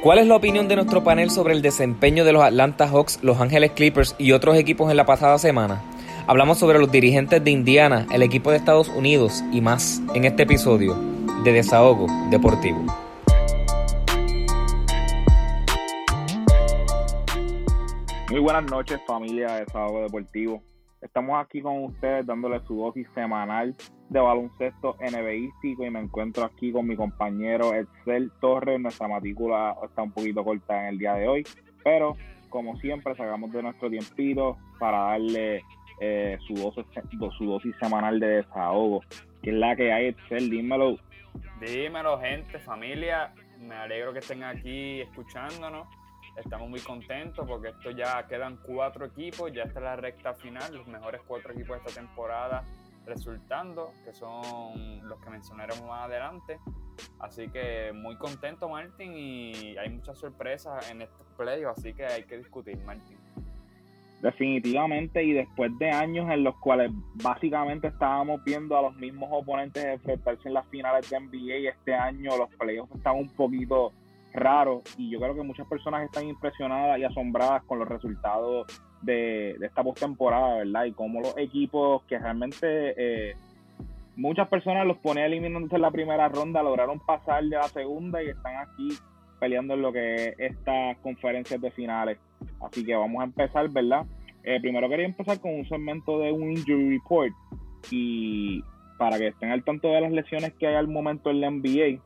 ¿Cuál es la opinión de nuestro panel sobre el desempeño de los Atlanta Hawks, Los Ángeles Clippers y otros equipos en la pasada semana? Hablamos sobre los dirigentes de Indiana, el equipo de Estados Unidos y más en este episodio de Desahogo Deportivo. Muy buenas noches familia de Desahogo Deportivo. Estamos aquí con ustedes dándole su dosis semanal de baloncesto NBístico y me encuentro aquí con mi compañero Excel Torres. Nuestra matrícula está un poquito corta en el día de hoy, pero como siempre sacamos de nuestro tiempito para darle eh, su, dosis, su dosis semanal de desahogo. Que es la que hay, Excel, dímelo. Dímelo, gente, familia. Me alegro que estén aquí escuchándonos Estamos muy contentos porque esto ya quedan cuatro equipos, ya está la recta final, los mejores cuatro equipos de esta temporada resultando, que son los que mencionaremos más adelante. Así que muy contento, Martín, y hay muchas sorpresas en estos playoffs, así que hay que discutir, Martín. Definitivamente, y después de años en los cuales básicamente estábamos viendo a los mismos oponentes enfrentarse en las finales de NBA, este año los playoffs están un poquito raro y yo creo que muchas personas están impresionadas y asombradas con los resultados de, esta postemporada, ¿verdad? Y cómo los equipos que realmente eh, muchas personas los ponían eliminándose en la primera ronda lograron pasar de la segunda y están aquí peleando en lo que es estas conferencias de finales. Así que vamos a empezar, ¿verdad? Eh, primero quería empezar con un segmento de un injury report y para que estén al tanto de las lesiones que hay al momento en la NBA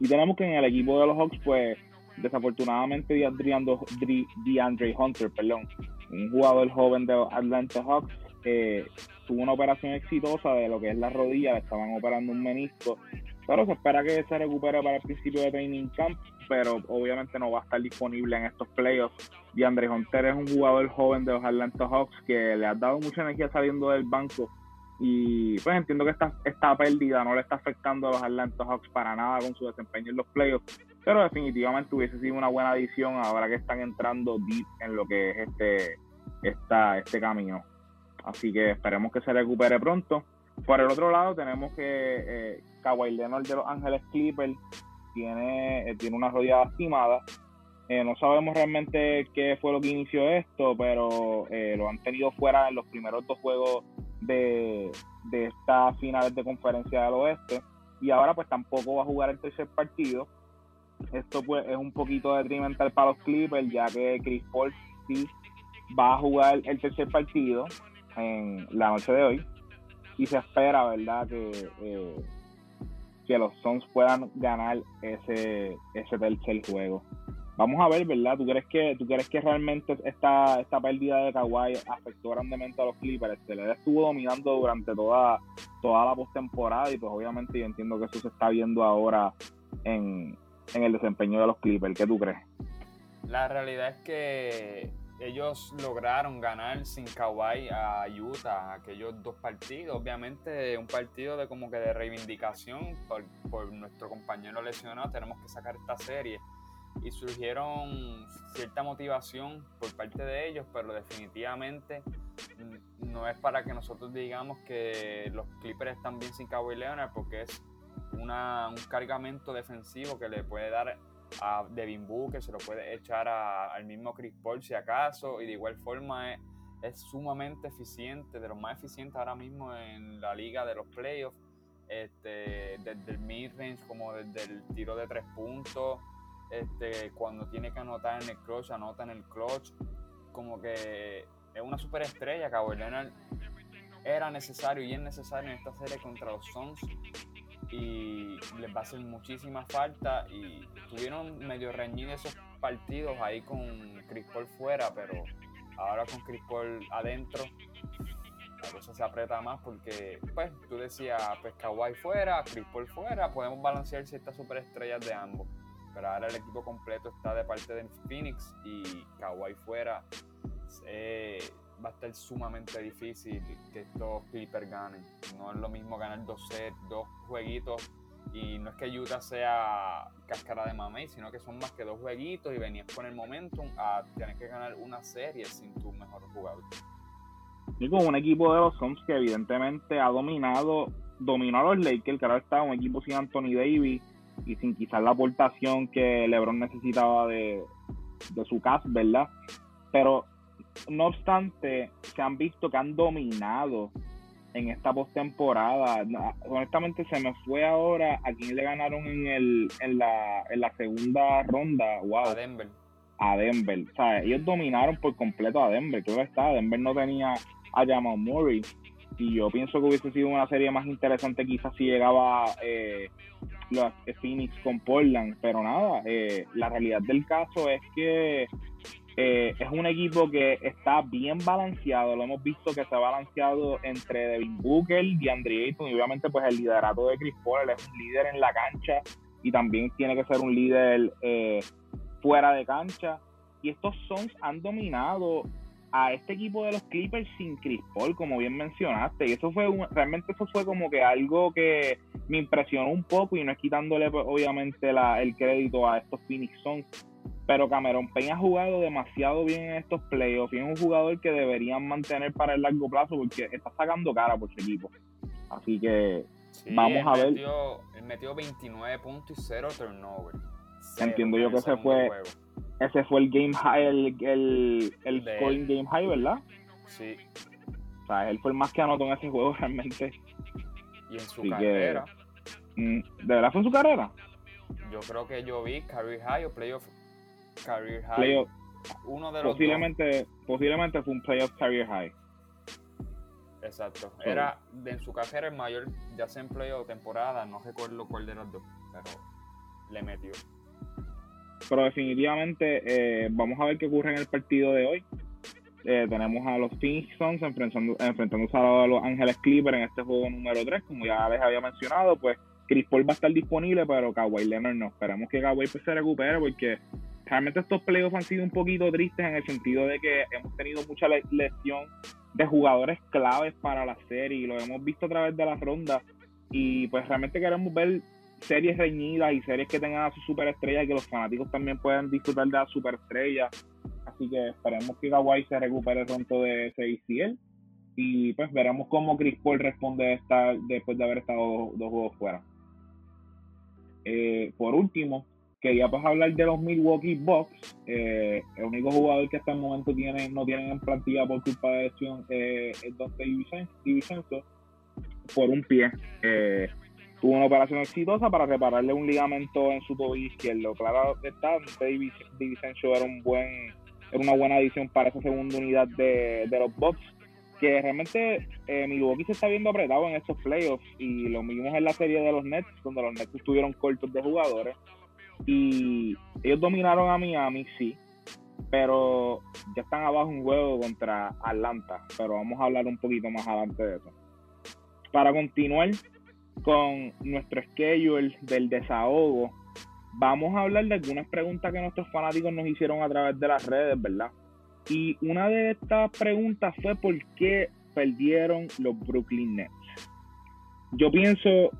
y tenemos que en el equipo de los Hawks, pues desafortunadamente DeAndre Hunter, perdón, un jugador joven de Atlanta Hawks, eh, tuvo una operación exitosa de lo que es la rodilla, estaban operando un menisco, pero se espera que se recupere para el principio de training camp, pero obviamente no va a estar disponible en estos playoffs. DeAndre Hunter es un jugador joven de los Atlanta Hawks que le ha dado mucha energía saliendo del banco y pues entiendo que esta, esta pérdida no le está afectando a los Atlanta Hawks para nada con su desempeño en los playoffs, pero definitivamente hubiese sido una buena adición ahora que están entrando deep en lo que es este, esta, este camino. Así que esperemos que se recupere pronto. Por el otro lado tenemos que eh, Kawhi Leonard de Los Ángeles Clippers tiene, eh, tiene una rodilla lastimada. Eh, no sabemos realmente qué fue lo que inició esto, pero eh, lo han tenido fuera en los primeros dos juegos de, de estas finales de conferencia del oeste y ahora pues tampoco va a jugar el tercer partido. Esto pues es un poquito detrimental para los Clippers ya que Chris Paul sí va a jugar el tercer partido en la noche de hoy y se espera, ¿verdad? Que, eh, que los Suns puedan ganar ese, ese tercer juego. Vamos a ver, ¿verdad? ¿Tú crees que, tú crees que realmente esta, esta pérdida de Kawhi afectó grandemente a los Clippers? Se le estuvo dominando durante toda, toda la postemporada y pues obviamente yo entiendo que eso se está viendo ahora en, el desempeño de los Clippers. ¿Qué tú crees? La realidad es que ellos lograron ganar sin Kawhi a Utah aquellos dos partidos. Obviamente un partido de como que de reivindicación por, por nuestro compañero lesionado. Tenemos que sacar esta serie y surgieron cierta motivación por parte de ellos, pero definitivamente no es para que nosotros digamos que los Clippers están bien sin Kawhi Leonard, porque es una, un cargamento defensivo que le puede dar a Devin Booker, se lo puede echar al mismo Chris Paul si acaso, y de igual forma es, es sumamente eficiente, de los más eficientes ahora mismo en la liga de los playoffs, este, desde el mid-range como desde el tiro de tres puntos este, cuando tiene que anotar en el clutch, anota en el clutch. Como que es una superestrella. Kawhi Leonard era necesario y es necesario en esta serie contra los Suns. Y les va a hacer muchísima falta. Y tuvieron medio reñidos esos partidos ahí con Chris Paul fuera, pero ahora con Chris Paul adentro la cosa se aprieta más porque, pues, tú decías, pues Kawhi fuera, Chris Paul fuera, podemos balancear ciertas superestrellas de ambos pero ahora el equipo completo está de parte de Phoenix y Kawhi fuera. Eh, va a estar sumamente difícil que estos Clippers ganen. No es lo mismo ganar dos sets, dos jueguitos. Y no es que Utah sea cáscara de mamey, sino que son más que dos jueguitos y venías con el momentum a tener que ganar una serie sin tu mejor jugador. Y con un equipo de los Suns que evidentemente ha dominado, dominó a los Lakers, que ahora está un equipo sin Anthony Davis y sin quizás la aportación que LeBron necesitaba de, de su cast, ¿verdad? Pero no obstante, se han visto que han dominado en esta postemporada. Honestamente, se me fue ahora a quién le ganaron en, el, en, la, en la segunda ronda. Wow. A Denver. A Denver. O sea, ellos dominaron por completo a Denver. Claro está, Denver no tenía a Jamal Murray. Y yo pienso que hubiese sido una serie más interesante quizás si llegaba eh, los Phoenix con Portland. Pero nada, eh, la realidad del caso es que eh, es un equipo que está bien balanceado, lo hemos visto que se ha balanceado entre Devin Booker, DeAndre Ayton y obviamente pues el liderato de Chris Paul, él es un líder en la cancha y también tiene que ser un líder eh, fuera de cancha. Y estos Suns han dominado a este equipo de los Clippers sin Chris Paul, como bien mencionaste. Y eso fue realmente eso fue como que algo que me impresionó un poco y no es quitándole pues, obviamente la, el crédito a estos Phoenix Suns pero Cameron Peña ha jugado demasiado bien en estos playoffs y es un jugador que deberían mantener para el largo plazo porque está sacando cara por su equipo. Así que vamos a ver. él metió 29 puntos y 0 turnover. Entiendo yo que ese fue ese fue el game high, el, el, el scoring game high, ¿verdad? Sí. O sea, él fue el más que anotó en ese juego realmente. Y en su carrera. Mm, ¿De verdad fue en su carrera? Yo creo que yo vi career high o playoff career high. uno de los posiblemente, posiblemente fue un playoff career high. Exacto. Era en su carrera el mayor, ya sea en playoff temporada, no recuerdo cuál de los dos, pero le metió. Pero definitivamente eh, vamos a ver qué ocurre en el partido de hoy. Eh, tenemos a los Phoenix Suns enfrentando, enfrentándose a los Ángeles Clippers en este juego número 3, como ya les había mencionado, pues Chris Paul va a estar disponible, pero Kawhi Leonard no. Esperamos que Kawhi pues, se recupere porque realmente estos playoffs han sido un poquito tristes en el sentido de que hemos tenido mucha lesión de jugadores claves para la serie y lo hemos visto a través de la ronda y pues realmente queremos ver series reñidas y series que tengan a sus superestrellas y que los fanáticos también puedan disfrutar de las superestrellas así que esperemos que Kawhi se recupere pronto de ese ICL y pues veremos cómo Chris Paul responde esta, después de haber estado dos, juegos fuera. Eh, por último quería pues hablar de los Milwaukee Bucks. Eh, el único jugador que hasta el momento tiene, no tienen en plantilla por culpa de lesión eh, es Dante DiVincenzo por un pie. Eh, tuvo una operación exitosa para repararle un ligamento en su tobillo izquierdo. Claro está, Dante DiVincenzo era un buen era una buena adición para esa segunda unidad de, de los Bucks que realmente eh, Milwaukee se está viendo apretado en estos playoffs y lo mismo en la serie de los Nets, donde los Nets estuvieron cortos de jugadores. Y ellos dominaron a Miami, sí, pero ya están abajo un juego contra Atlanta, pero vamos a hablar un poquito más adelante de eso. Para continuar con nuestro schedule del desahogo, vamos a hablar de algunas preguntas que nuestros fanáticos nos hicieron a través de las redes, ¿verdad? Y una de estas preguntas fue por qué perdieron los Brooklyn Nets. Yo pienso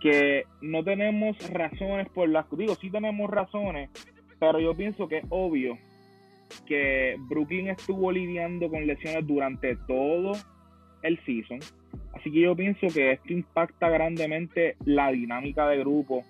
que no tenemos razones por las digo sí tenemos razones pero yo pienso que es obvio que Brooklyn estuvo lidiando con lesiones durante todo el season. Así que yo pienso que esto impacta grandemente la dinámica de grupo.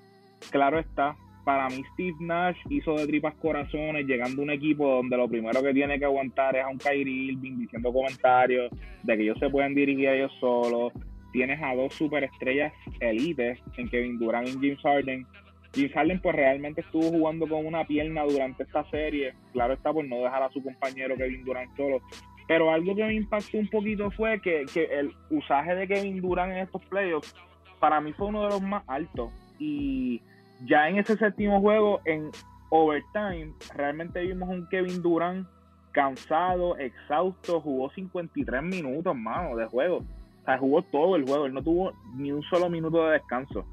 Claro está para mí Steve Nash hizo de tripas corazones llegando a un equipo donde lo primero que tiene que aguantar es a un Kyrie Irving diciendo comentarios de que ellos se pueden dirigir a ellos solos tienes a dos superestrellas elites en Kevin Durant y James Harden. James Harden pues realmente estuvo jugando con una pierna durante esta serie, claro está por no dejar a su compañero Kevin Durant solo, pero algo que me impactó un poquito fue que, que el usaje de Kevin Durant en estos playoffs para mí fue uno de los más altos. Y ya en ese séptimo juego en overtime realmente vimos un Kevin Durant cansado, exhausto, jugó 53 minutos, mano, de juego sea, jugó todo el juego, él no tuvo ni un solo minuto de descanso.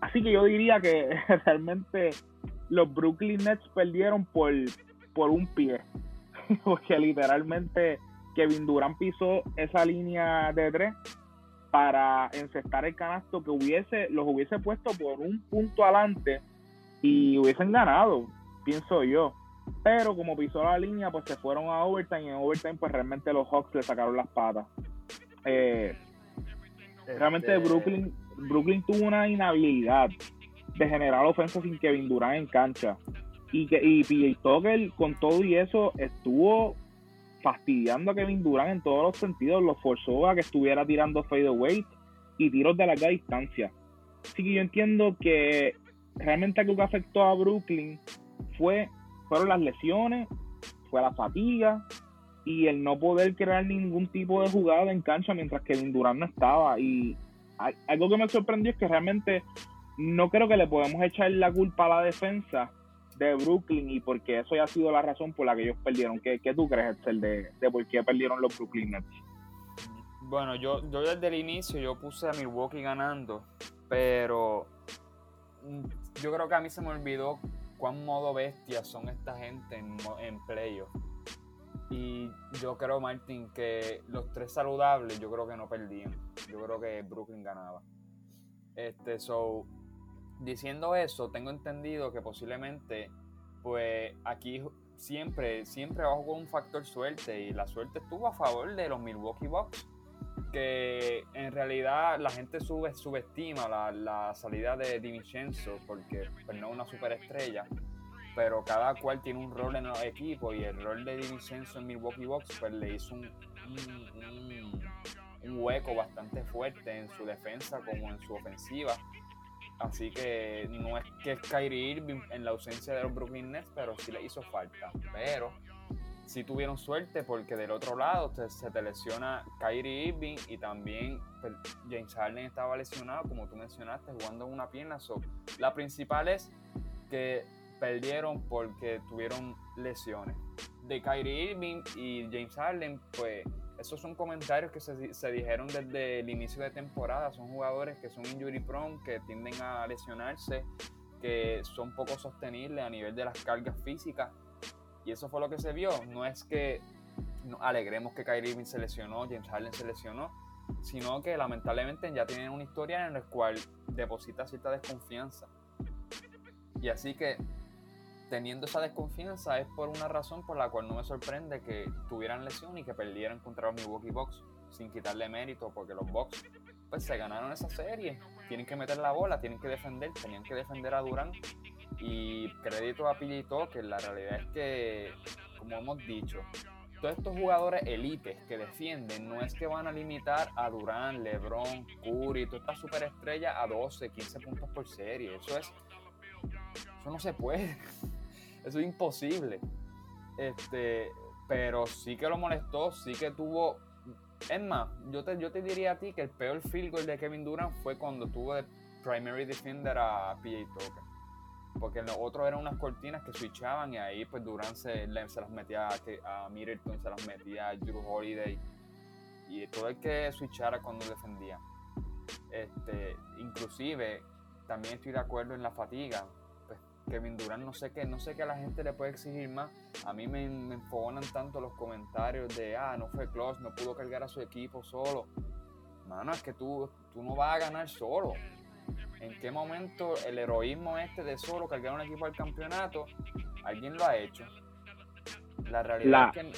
Así que yo diría que realmente los Brooklyn Nets perdieron por, por un pie. Porque literalmente Kevin Durant pisó esa línea de tres para encestar el canasto que hubiese, los hubiese puesto por un punto adelante y hubiesen ganado, pienso yo. Pero como pisó la línea, pues se fueron a overtime y en overtime pues realmente los Hawks le sacaron las patas. Eh, Realmente este, Brooklyn, Brooklyn tuvo una inhabilidad de generar ofensa sin Kevin Durant en cancha. Y que y PJ Tucker con todo y eso estuvo fastidiando a Kevin Durant en todos los sentidos, lo forzó a que estuviera tirando fadeaway y tiros de larga distancia. Así que yo entiendo que realmente lo que afectó a Brooklyn fue fueron las lesiones, fue la fatiga y el no poder crear ningún tipo de jugada en cancha mientras que Durant no estaba. Y algo que me sorprendió es que realmente no creo que le podemos echar la culpa a la defensa de Brooklyn y porque eso ya ha sido la razón por la que ellos perdieron. ¿Qué, qué tú crees, Excel, de, de por qué perdieron los Brooklyn Nets? Bueno, yo, yo desde el inicio yo puse a Milwaukee ganando, pero yo creo que a mí se me olvidó cuán modo bestia son esta gente en, en playoff. Y yo creo, Martín, que los tres saludables, yo creo que no perdían. Yo creo que Brooklyn ganaba. Este, so, diciendo eso, tengo entendido que posiblemente, pues aquí siempre, siempre bajo con un factor suerte y la suerte estuvo a favor de los Milwaukee Bucks, que en realidad la gente sube, subestima la, la salida de DiVincenzo porque pues, no es una superestrella, pero cada cual tiene un rol en el equipo y el rol de DiVincenzo en Milwaukee Bucks pues le hizo un, un, hueco bastante fuerte en su defensa como en su ofensiva Así que no es que es Kyrie Irving en la ausencia de los Brooklyn Nets, pero sí le hizo falta. Pero sí tuvieron suerte porque del otro lado se te lesiona Kyrie Irving y también pues, James Harden estaba lesionado, como tú mencionaste, jugando en una pierna. la principal es que perdieron porque tuvieron lesiones. De Kyrie Irving y James Harden, pues esos son comentarios que se, se, dijeron desde el inicio de temporada. Son jugadores que son injury prone, que tienden a lesionarse, que son poco sostenibles a nivel de las cargas físicas. Y eso fue lo que se vio. No es que alegremos que Kyrie Irving se lesionó, James Harden se lesionó, sino que lamentablemente ya tienen una historia en la cual deposita cierta desconfianza. Y así que teniendo esa desconfianza es por una razón por la cual no me sorprende que tuvieran lesión y que perdieran contra los Milwaukee Bucks sin quitarle mérito porque los Bucks pues se ganaron esa serie tienen que meter la bola tienen que defender tenían que defender a Durán y crédito a Pillito que la realidad es que como hemos dicho todos estos jugadores élites que defienden no es que van a limitar a Durán, LeBron, Curry, toda esta superestrella a 12, 15 puntos por serie. Eso es. Eso no se puede. Eso es imposible. Este, pero sí que lo molestó, sí que tuvo. Es más, yo te, yo te diría a ti que el peor field goal de Kevin Durant fue cuando tuvo de primary defender a PJ Tucker. Porque los otros eran unas cortinas que switchaban y ahí pues Durant se, se las metía a, a Middleton, se las metía a Drew Holiday. Y todo el que switchara cuando defendía. Este, inclusive, también estoy de acuerdo en la fatiga Kevin Durant no sé qué, no sé qué a la gente le puede exigir más. A mí me, me enfogonan tanto los comentarios de, ah, no fue close, no pudo cargar a su equipo solo. Mano, es que tú, tú no vas a ganar solo. ¿En qué momento el heroísmo este de solo cargar un equipo al campeonato, alguien lo ha hecho? La realidad es que...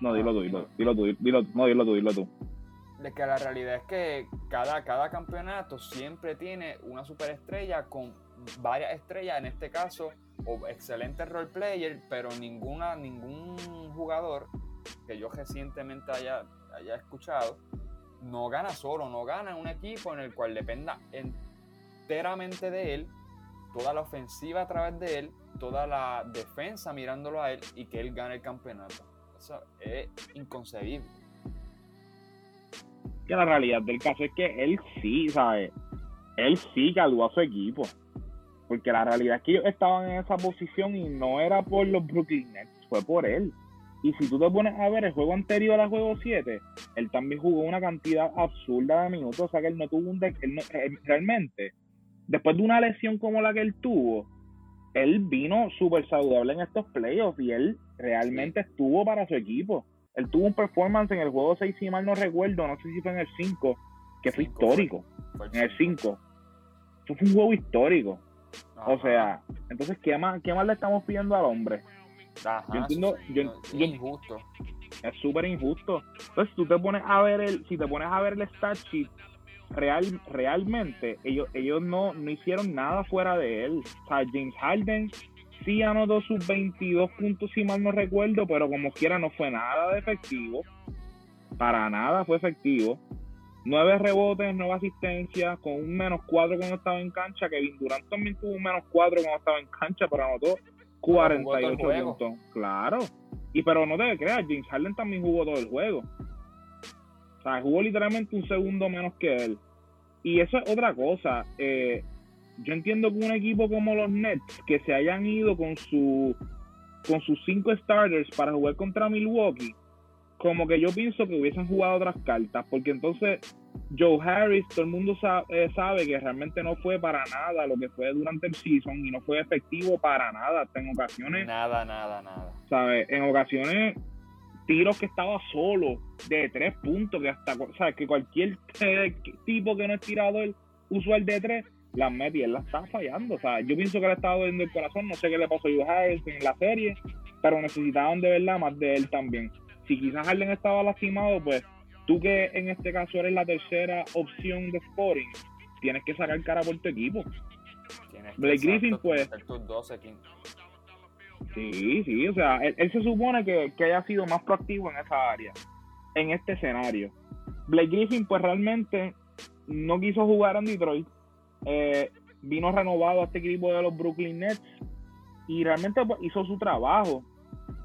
No, dilo tú, dilo, dilo tú, dilo, no, dilo tú, dilo tú. De que la realidad es que cada, cada campeonato siempre tiene una superestrella con varias estrellas, en este caso, o excelente role player, pero ninguna, ningún jugador que yo recientemente haya, haya escuchado, no gana solo, no gana en un equipo en el cual dependa enteramente de él, toda la ofensiva a través de él, toda la defensa mirándolo a él y que él gane el campeonato. Eso es inconcebible. Que la realidad del caso es que él sí, ¿sabes? Él sí caló a su equipo. Porque la realidad es que ellos estaban en esa posición y no era por los Brooklyn Nets, fue por él. Y si tú te pones a ver el juego anterior al juego 7, él también jugó una cantidad absurda de minutos. O sea que él no tuvo un. realmente, después de una lesión como la que él tuvo, él vino súper saludable en estos playoffs y él realmente estuvo para su equipo. Él tuvo un performance en el juego 6, si mal no recuerdo, no sé si fue en el 5, que fue histórico. en el 5. Eso fue un juego histórico. O sea, entonces, ¿qué más, ¿qué más le estamos pidiendo al hombre? yo entiendo, es injusto. Es súper injusto. Entonces, tú te pones a ver el, si te pones a ver el stat sheet, real, realmente ellos, ellos no, no hicieron nada fuera de él. O sea, James Harden sí anotó sus 22 puntos, si mal no recuerdo, pero como quiera no fue nada de efectivo. Para nada fue efectivo. Nueve rebotes, nueve asistencias, con un menos cuatro cuando estaba en cancha. Kevin Durant también tuvo un menos cuatro cuando estaba en cancha, pero anotó 48 puntos. Claro. Y pero no te creas, James Harden también jugó todo el juego. O sea, jugó literalmente un segundo menos que él. Y eso es otra cosa. Eh, yo entiendo que un equipo como los Nets, que se hayan ido con su con sus cinco starters para jugar contra Milwaukee, como que yo pienso que hubiesen jugado otras cartas, porque entonces Joe Harris, todo el mundo eh, sabe, que realmente no fue para nada lo que fue durante el season y no fue efectivo para nada, en ocasiones. Nada, nada, nada. ¿Sabes? En ocasiones, tiros que estaba solo de tres puntos, que hasta, ¿sabes? Que cualquier eh, tipo que no es tirador usual de tres, las mete y él la está fallando. O sea, yo pienso que le estaba doliendo el corazón, no sé qué le pasó a Joe Harris en la serie, pero necesitaban de verdad más de él también si quizás Harden estaba lastimado, pues tú que en este caso eres la tercera opción de Sporting, tienes que sacar cara por tu equipo. Blake Griffin, pues. Sí, sí, o sea, él, se supone que, haya sido más proactivo en esa área, en este escenario. Blake Griffin, pues realmente no quiso jugar en Detroit. Eh, vino renovado a este equipo de los Brooklyn Nets y realmente pues, hizo su trabajo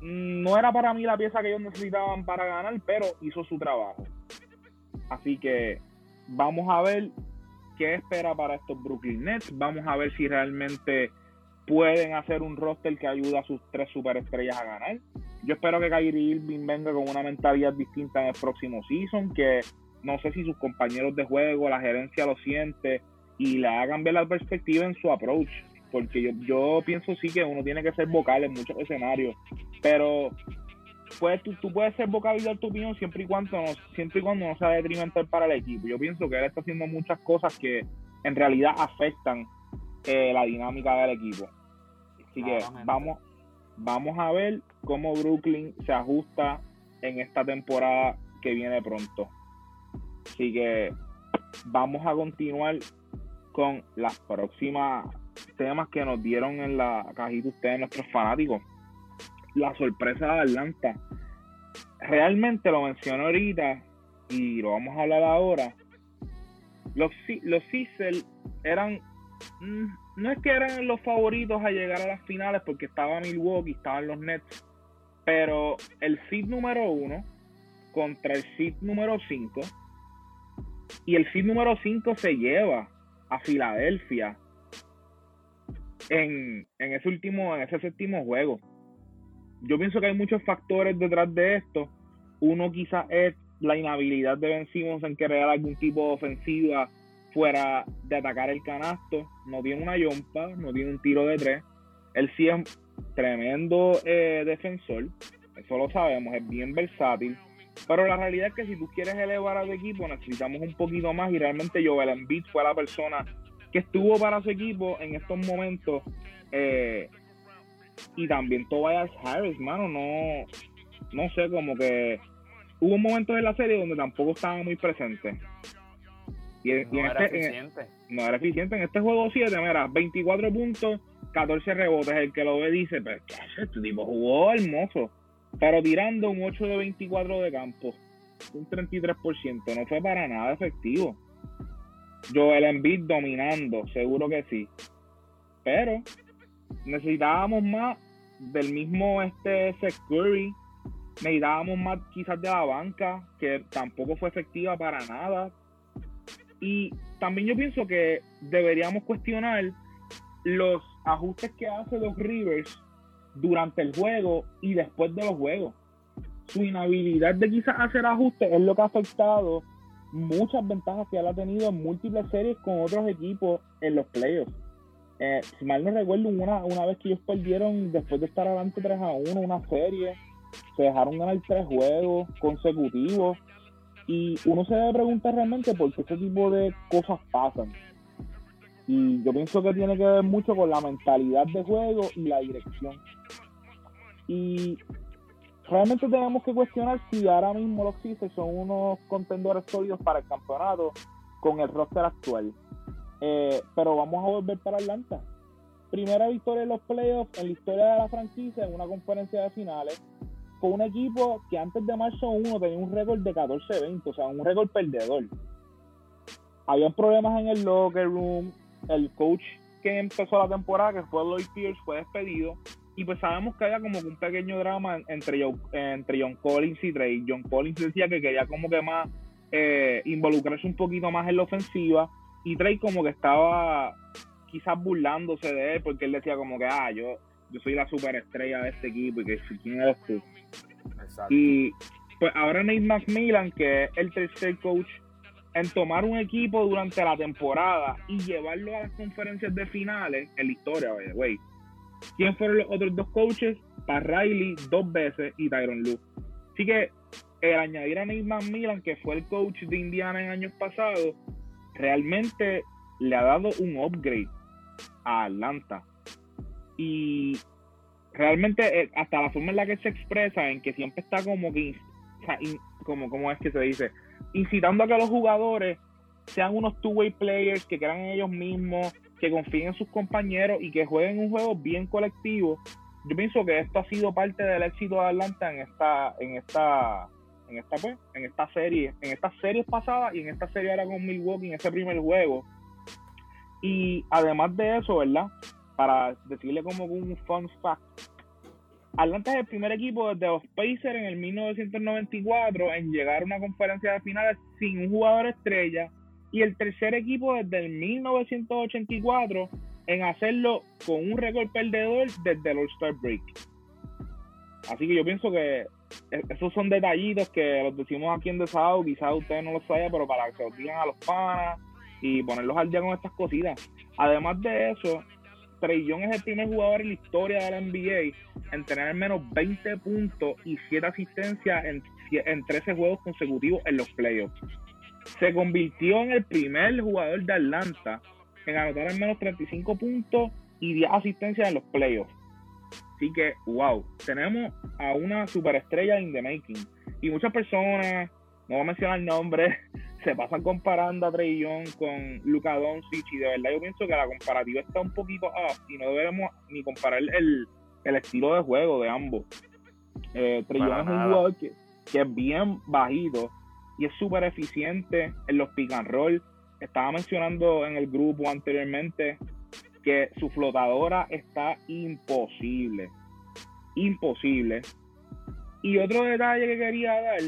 no era para mí la pieza que ellos necesitaban para ganar, pero hizo su trabajo. Así que vamos a ver qué espera para estos Brooklyn Nets. Vamos a ver si realmente pueden hacer un roster que ayude a sus tres superestrellas a ganar. Yo espero que Kyrie Irving venga con una mentalidad distinta en el próximo season, que no sé si sus compañeros de juego, la gerencia lo siente y le hagan cambiar la perspectiva en su approach porque yo, yo pienso sí que uno tiene que ser vocal en muchos escenarios, pero pues tú, tú puedes ser vocal y dar tu opinión siempre y cuando no, siempre y cuando no sea detrimental para el equipo. Yo pienso que él está haciendo muchas cosas que en realidad afectan eh, la dinámica del equipo. Así que vamos, vamos a ver cómo Brooklyn se ajusta en esta temporada que viene pronto. Así que vamos a continuar con las próximas temas que nos dieron en la cajita ustedes, nuestros fanáticos. La sorpresa de Atlanta. Realmente lo menciono ahorita y lo vamos a hablar ahora. Los, los eran. Mm, no es que eran los favoritos a llegar a las finales porque estaba Milwaukee, estaban los Nets. Pero el seed número uno contra el seed número 5. Y el seed número 5 se lleva a Filadelfia en, ese último, en ese séptimo juego. Yo pienso que hay muchos factores detrás de esto. Uno quizás es la inhabilidad de Ben Simmons en crear algún tipo de ofensiva fuera de atacar el canasto. No tiene una yompa, no tiene un tiro de tres. Él sí es tremendo eh, defensor, eso lo sabemos, es bien versátil. Pero la realidad es que si tú quieres elevar al equipo, necesitamos un poquito más. Y realmente Joel Embiid fue la persona que estuvo para su equipo en estos momentos. Eh, y también Tobias Harris, mano, no, no sé, como que hubo momentos en la serie donde tampoco estaba muy presente. Y, no era este, eficiente. no era eficiente. En este juego 7, mira, 24 puntos, 14 rebotes. El que lo ve dice, pero este tipo jugó hermoso. Pero tirando un 8 de 24 de campo, un 33%, no fue para nada efectivo. Joel Embiid dominando, seguro que sí. Pero necesitábamos más del mismo este Seth. Necesitábamos más quizás de la banca, que tampoco fue efectiva para nada. Y también yo pienso que deberíamos cuestionar los ajustes que hace los Rivers durante el juego y después de los juegos. Su inhabilidad de quizás hacer ajustes es lo que ha afectado muchas ventajas que él ha tenido en múltiples series con otros equipos en los playoffs. Eh, si mal no recuerdo, una, una vez que ellos perdieron después de estar adelante 3 a 1 una serie, se dejaron ganar tres juegos consecutivos y uno se debe preguntar realmente por qué este tipo de cosas pasan. Y yo pienso que tiene que ver mucho con la mentalidad de juego y la dirección. Y realmente tenemos que cuestionar si ahora mismo los Sixers son unos contendores sólidos para el campeonato con el roster actual. Eh, pero vamos a volver para Atlanta. Primera victoria en los playoffs en la historia de la franquicia en una conferencia de finales con un equipo que antes de marzo 1 tenía un récord de 14-20, o sea, un récord perdedor. Había problemas en el locker room, el coach que empezó la temporada, que fue Lloyd Pierce, fue despedido. Y pues sabemos que había como un pequeño drama entre, entre John Collins y Trey. John Collins decía que quería como que más eh, involucrarse un poquito más en la ofensiva. Y Trey como que estaba quizás burlándose de él porque él decía como que, ah, yo, yo soy la superestrella de este equipo y que quién eres tú. Y pues ahora Nate McMillan, que es el tercer coach en tomar un equipo durante la temporada y llevarlo a las conferencias de finales en la historia, güey. ¿Quién fueron los otros dos coaches? Para Riley dos veces y Tyron Lue. Así que el añadir a Nate McMillan, que fue el coach de Indiana en años pasados, realmente le ha dado un upgrade a Atlanta. Y realmente eh, hasta la forma en la que se expresa, en que siempre está como que, como, como es que se dice, incitando a que los jugadores sean unos two-way players, que crean ellos mismos, que confíen en sus compañeros y que jueguen un juego bien colectivo. Yo pienso que esto ha sido parte del éxito de Atlanta en esta, en esta, en esta, pues, en esta serie, en estas series pasadas y en esta serie ahora con Milwaukee en ese primer juego. Y además de eso, ¿verdad? Para decirle como un fun fact, Atlanta es el primer equipo desde los Pacers en el 1994 en llegar a una conferencia de finales sin un jugador estrella y el tercer equipo desde el 1984 en hacerlo con un récord perdedor desde el All-Star Break. Así que yo pienso que e-, esos son detallitos que los decimos aquí en Desado, quizás ustedes no lo saben, pero para que se los digan a los panas y ponerlos al día con estas cositas. Además de eso, Trey Young es el primer jugador en la historia de la NBA en tener al menos 20 puntos y 7 asistencias en, en 13 juegos consecutivos en los playoffs. Se convirtió en el primer jugador de Atlanta en anotar al menos 35 puntos y 10 asistencias en los playoffs. Así que, wow, tenemos a una superestrella in the making. Y muchas personas, no voy a mencionar nombres, se pasan comparando a Trey Young con Luka Doncic y de verdad yo pienso que la comparativa está un poquito off y no debemos ni comparar el, estilo de juego de ambos. Eh, Trey Young es un jugador que, es bien bajito y es súper eficiente en los pick and roll. Estaba mencionando en el grupo anteriormente que su flotadora está imposible. Imposible. Y otro detalle que quería dar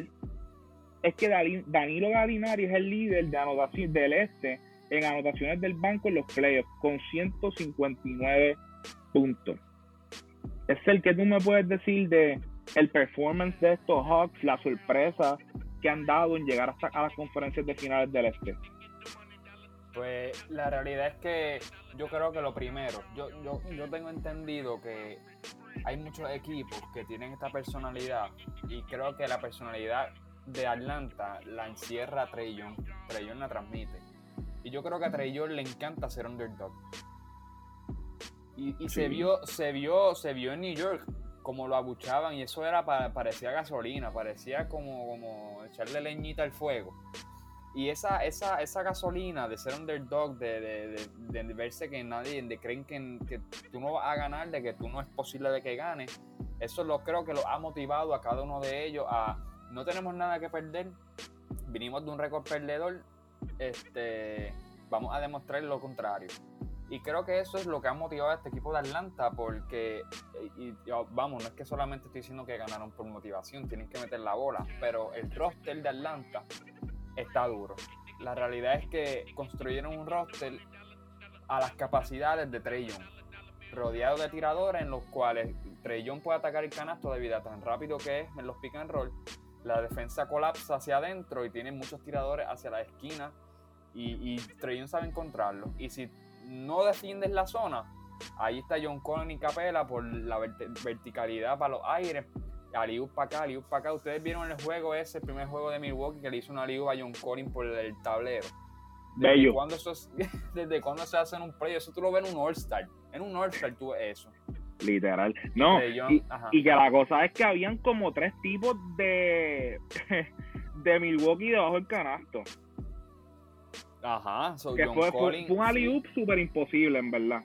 es que Danilo Galinari es el líder de anotación del este en anotaciones del banco en los playoffs con 159 puntos. Es el que tú me puedes decir de el performance de estos Hawks, la sorpresa que han dado en llegar hasta a las conferencias de finales del este. Pues la realidad es que yo creo que lo primero, yo, yo, yo tengo entendido que hay muchos equipos que tienen esta personalidad y creo que la personalidad de Atlanta la encierra Trey Young. Trey Young la transmite. Y yo creo que a Trey Young le encanta ser underdog. Y, se vio, se vio, se vio en New York como lo abuchaban y eso era parecía gasolina, parecía como, como echarle leñita al fuego. Y esa, esa, esa gasolina de ser underdog, de, de, verse que nadie, de creen que, que, tú no vas a ganar, de que tú no es posible de que gane, eso lo creo que lo ha motivado a cada uno de ellos a, no tenemos nada que perder, vinimos de un récord perdedor, este, vamos a demostrar lo contrario. Y creo que eso es lo que ha motivado a este equipo de Atlanta, porque, y, vamos, no es que solamente estoy diciendo que ganaron por motivación, tienen que meter la bola, pero el roster de Atlanta está duro. La realidad es que construyeron un roster a las capacidades de Trey Young, rodeado de tiradores en los cuales Trey Young puede atacar el canasto debido a tan rápido que es en los pick and roll la defensa colapsa hacia adentro y tiene muchos tiradores hacia la esquina y, Trey sabe encontrarlo. Y si no defiendes la zona, ahí está John Collins y Capela por la verticalidad para los aires. Aliup para acá, Aliup para acá. Ustedes vieron el juego ese, el primer juego de Milwaukee, que le hizo una Aliup a John Collins por el tablero. ¿Desde cuándo, eso ¿Desde cuándo se hace en un play? Eso tú lo ves en un All-Star. En un All-Star tú ves eso. Literal. No, y, que la cosa es que habían como tres tipos de, de Milwaukee debajo del canasto. Ajá, que fue, fue, un súper imposible, en verdad.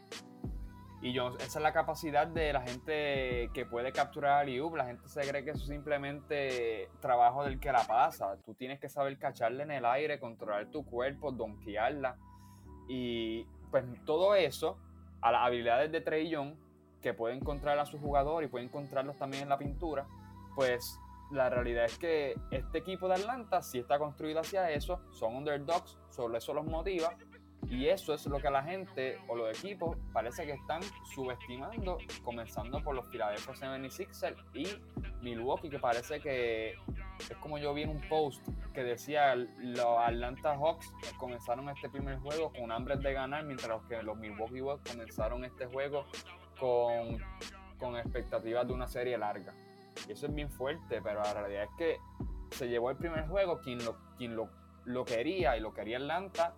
Y yo, esa es la capacidad de la gente que puede capturar alley La gente se cree que eso es simplemente trabajo del que la pasa. Tú tienes que saber cacharle en el aire, controlar tu cuerpo, donkearla. Y pues todo eso, a las habilidades de Trey Young, que puede encontrar a su jugador y puede encontrarlos también en la pintura, pues la realidad es que este equipo de Atlanta sí está construido hacia eso, son underdogs, solo eso los motiva y eso es lo que la gente o los equipos parece que están subestimando, comenzando por los Philadelphia 76ers y Milwaukee, que parece que es como yo vi en un post que decía los Atlanta Hawks comenzaron este primer juego con hambre de ganar, mientras que los Milwaukee Bucks comenzaron este juego con, con expectativas de una serie larga. Y eso es bien fuerte, pero la realidad es que se llevó el primer juego quien lo, quien lo, lo quería y lo quería Atlanta.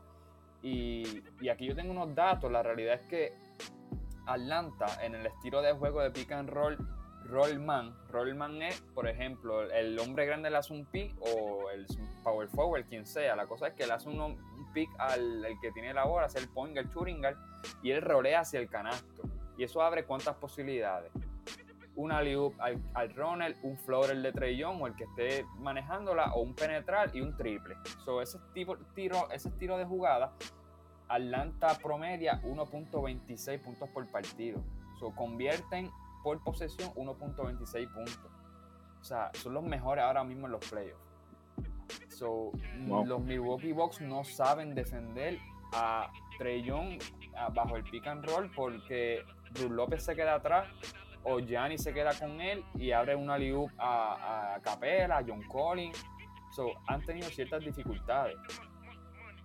Y, y, aquí yo tengo unos datos. La realidad es que Atlanta, en el estilo de juego de pick and roll, rollman, rollman es, por ejemplo, el hombre grande le hace un pick o el power forward, quien sea. La cosa es que le hace un, un pick al, que tiene la bola, hace el point, el shooting y él rolea hacia el canasto. Y eso abre cuántas posibilidades un alley al, al runner, un floater de Trey o el que esté manejándola, o un penetrar y un triple. So, ese, tipo, tiro, ese tiro de jugada, Atlanta promedia 1.26 puntos por partido. So, convierten por posesión 1.26 puntos. O sea, son los mejores ahora mismo en los playoffs. So, Los Milwaukee Bucks no saben defender a Trey Young bajo el pick and roll porque Bruce López se queda atrás o Gianni se queda con él y abre una liup a, a Capela, a John Collins. So, han tenido ciertas dificultades.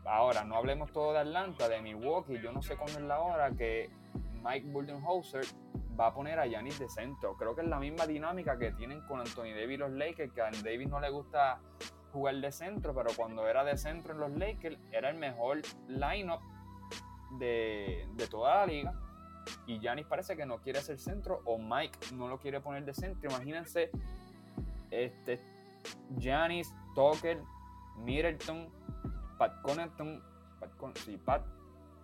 Ahora, no hablemos todo de Atlanta, de Milwaukee. Yo no sé cuándo es la hora que Mike Budenholzer va a poner a Giannis de centro. Creo que es la misma dinámica que tienen con Anthony Davis los Lakers, que a Davis no le gusta jugar de centro, pero cuando era de centro en los Lakers era el mejor lineup de, de toda la liga y Giannis parece que no quiere ser centro o Mike no lo quiere poner de centro. Imagínense este Giannis, Tucker, Middleton, Pat Connaughton, Pat,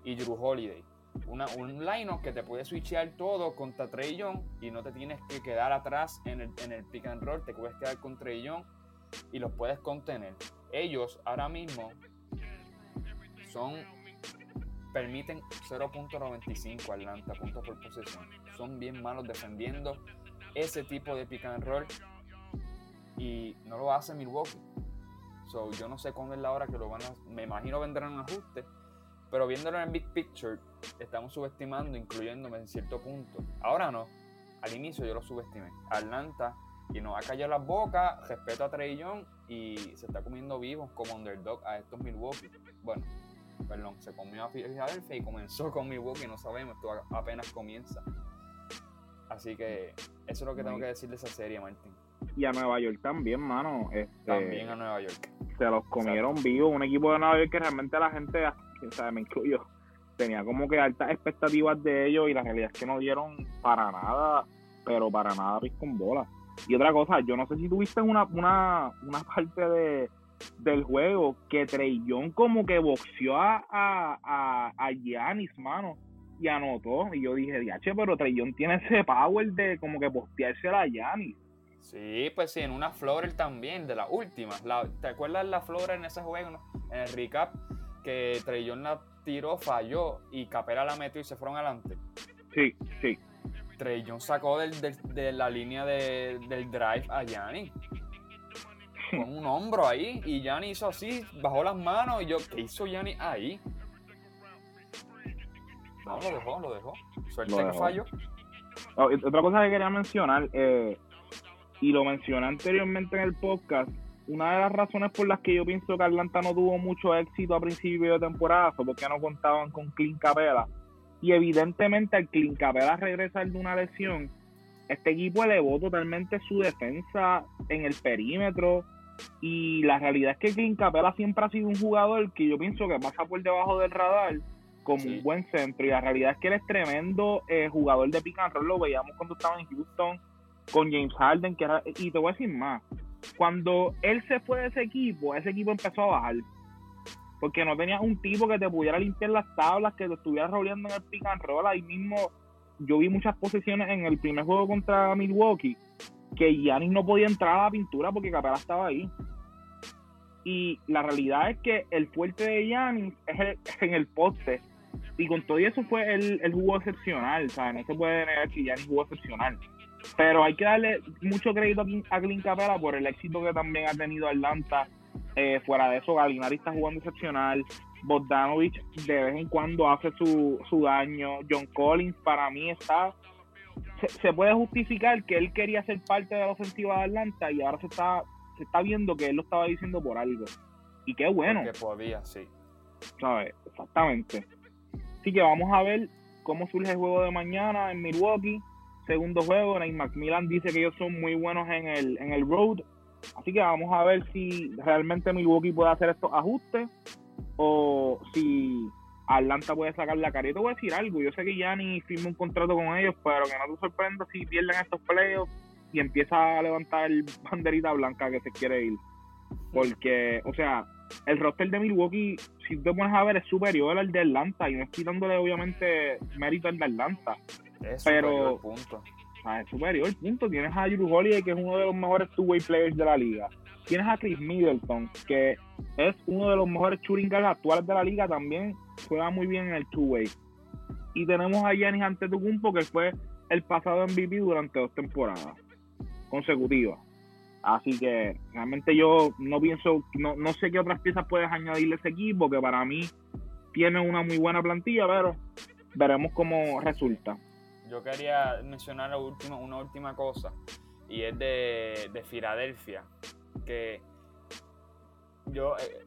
y Drew Holiday. Una, un line que te puede switchear todo contra Trey Young y no te tienes que quedar atrás en el, en el pick and roll, te puedes quedar con Trey Young y los puedes contener. Ellos ahora mismo son permiten 0.95 Atlanta puntos por posesión. Son bien malos defendiendo ese tipo de pick and roll y no lo hace Milwaukee. So, yo no sé cuándo es la hora que lo van a. Me imagino vendrán un ajuste, pero viéndolo en Big Picture, estamos subestimando, incluyéndome en cierto punto. Ahora no. Al inicio yo lo subestimé. Atlanta, y nos ha callado las bocas, respeto a Trey Young y se está comiendo vivos como underdog a estos Milwaukee. Bueno, perdón, se comió a Philadelphia y comenzó con Milwaukee, no sabemos, esto apenas comienza. Así que eso es lo que tengo que decir de esa serie, Martín. Y a Nueva York también, mano. Este, también a Nueva York. Se los comieron vivos. Un equipo de Nueva York que realmente la gente, o sea, me incluyo, tenía como que altas expectativas de ellos y la realidad es que no dieron para nada, pero para nada pis con bola. Y otra cosa, yo no sé si tuviste una, una, una parte de, del juego que Trey como que boxeó a, a, a, Giannis, mano, y anotó. Y yo dije, diache, pero Trey tiene ese power de como que postearse a Giannis. Sí, pues sí, en una Florer también, de la última. ¿Te acuerdas la Florer en ese juego, en el recap? Que Trey la tiró, falló y Capela la metió y se fueron adelante. Sí, sí. Trey sacó del, de la línea de, del drive a Giannis con un hombro ahí y Yanni hizo así, bajó las manos y yo, ¿qué hizo Yanni ahí? No, lo dejó, lo dejó. Suerte que falló. otra cosa que quería mencionar, eh, y lo mencioné anteriormente en el podcast, una de las razones por las que yo pienso que Atlanta no tuvo mucho éxito a principio de temporada fue porque no contaban con Clint Capela. Y evidentemente al Clint Capela regresar de una lesión, este equipo elevó totalmente su defensa en el perímetro, y la realidad es que Clint Capela siempre ha sido un jugador que yo pienso que pasa por debajo del radar como un buen centro. Y la realidad es que él es tremendo eh, jugador de pick and roll. Lo veíamos cuando estaba en Houston con James Harden. que era, Y te voy a decir más. Cuando él se fue de ese equipo, ese equipo empezó a bajar. porque no tenías un tipo que te pudiera limpiar las tablas, que te estuviera roleando en el pick and roll. Ahí mismo yo vi muchas posiciones en el primer juego contra Milwaukee que Giannis no podía entrar a la pintura porque Capela estaba ahí. Y la realidad es que el fuerte de Giannis es, en el poste. Y con todo eso fue el, el jugo excepcional. Sea, no se puede negar que Giannis jugó excepcional. Pero hay que darle mucho crédito a Clint Capela por el éxito que también ha tenido Atlanta. Eh, fuera de eso, Galinari está jugando excepcional. Bogdanovich de vez en cuando hace su, su daño. John Collins para mí está... Se, puede justificar que él quería ser parte de la ofensiva de Atlanta y ahora se está, se está viendo que él lo estaba diciendo por algo. Y qué bueno. Que podía, sí. ¿Sabes? Exactamente. Así que vamos a ver cómo surge el juego de mañana en Milwaukee segundo juego. Nate McMillan dice que ellos son muy buenos en el, en el road. Así que vamos a ver si realmente Milwaukee puede hacer estos ajustes o si Atlanta puede sacar la cara. Yo te voy a decir algo. Yo sé que Yanni firma un contrato con ellos, pero que no te sorprenda si pierden estos playoffs y empieza a levantar banderita blanca que se quiere ir. Porque, o sea, el roster de Milwaukee, si te pones a ver, es superior al de Atlanta y no es quitándole obviamente mérito al de Atlanta. Es pero, superior, punto. es superior, punto. Tienes a Drew Holiday, que es uno de los mejores two-way players de la liga. Tienes a Chris Middleton, que es uno de los mejores shooting guards actuales de la liga. También juega muy bien en el two-way. Y tenemos a Giannis Antetokounmpo, que fue el pasado MVP durante dos temporadas consecutivas. Así que realmente yo no pienso, no, no sé qué otras piezas puedes añadirle a ese equipo, que para mí tiene una muy buena plantilla, pero veremos cómo resulta yo quería mencionar una última cosa y es de, de Filadelfia. Que yo, eh,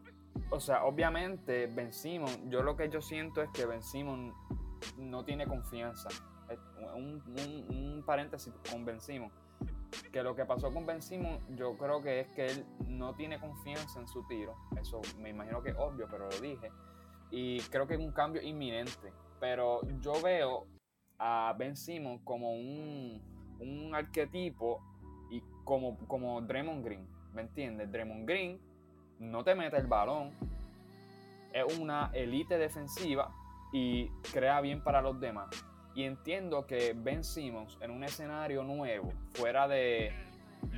o sea, obviamente Ben Simon, yo lo que yo siento es que Ben Simon no tiene confianza. Un, un, paréntesis con Ben Simon. Que lo que pasó con Ben Simon, yo creo que es que él no tiene confianza en su tiro. Eso me imagino que es obvio, pero lo dije. Y creo que es un cambio inminente. Pero yo veo a Ben Simmons como un, un arquetipo y como, como Draymond Green, ¿me entiendes? Draymond Green no te mete el balón, es una elite defensiva y crea bien para los demás. Y entiendo que Ben Simmons en un escenario nuevo, fuera de,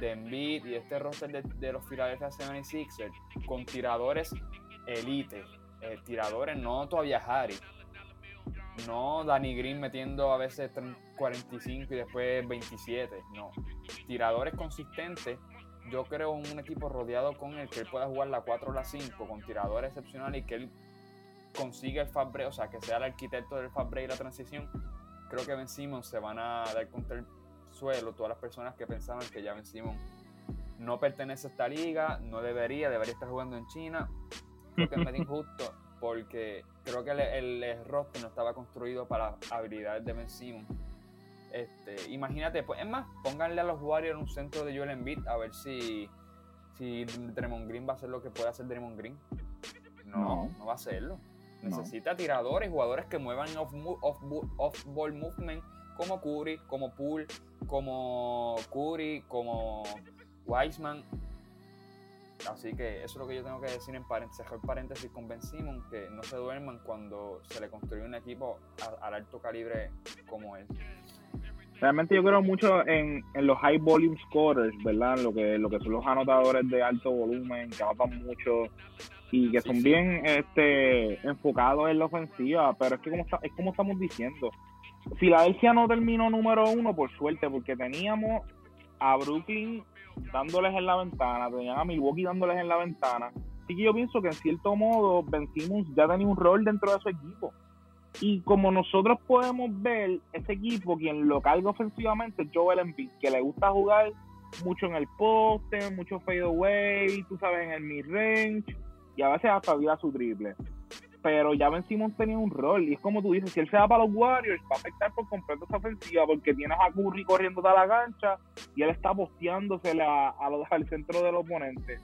de y este roster de, los Philadelphia 76ers, con tiradores elite, eh, tiradores no todavía Harry, no Danny Green metiendo a veces 45 y después 27. No. Tiradores consistentes. Yo creo un equipo rodeado con el que él pueda jugar la 4 o la 5 con tiradores excepcionales y que él consiga el fast o sea, que sea el arquitecto del fast y la transición. Creo que Ben Simmons se van a dar contra el suelo todas las personas que pensaban que ya Ben Simmons no pertenece a esta liga, no debería, debería estar jugando en China. Creo que es medio injusto porque creo que el, el, roster no estaba construido para habilidades de Ben Simmons. Este, imagínate, pues, es más, pónganle a los Warriors un centro de Joel Embiid a ver si, si Draymond Green va a hacer lo que puede hacer Draymond Green. No, no, va a hacerlo. Necesita tiradores, jugadores que muevan off-ball movement como Curry, como Poole, como Curry, como Wiseman. Así que eso es lo que yo tengo que decir en paréntesis, paréntesis con Ben Simon, que no se duerman cuando se le construye un equipo al alto calibre como él. Realmente yo creo mucho en, los high volume scorers, ¿verdad? Lo que, lo que son los anotadores de alto volumen, que anotan mucho y que son bien este, enfocados en la ofensiva, pero es que como, es como estamos diciendo, Filadelfia no terminó número uno por suerte, porque teníamos a Brooklyn dándoles en la ventana, tenían a Milwaukee dándoles en la ventana. Así que yo pienso que en cierto modo Ben Simmons ya tenía un rol dentro de su equipo. Y como nosotros podemos ver, ese equipo, quien lo carga ofensivamente es Joel Embiid, que le gusta jugar mucho en el poste, mucho fade away, tú sabes, en el mid-range, y a veces hasta vida su triple pero ya Ben Simmons tenía un rol. Y es como tú dices, si él se va para los Warriors, va a afectar por completo esa ofensiva, porque tienes a Curry corriendo toda la cancha y él está posteándose a, a al centro del oponente.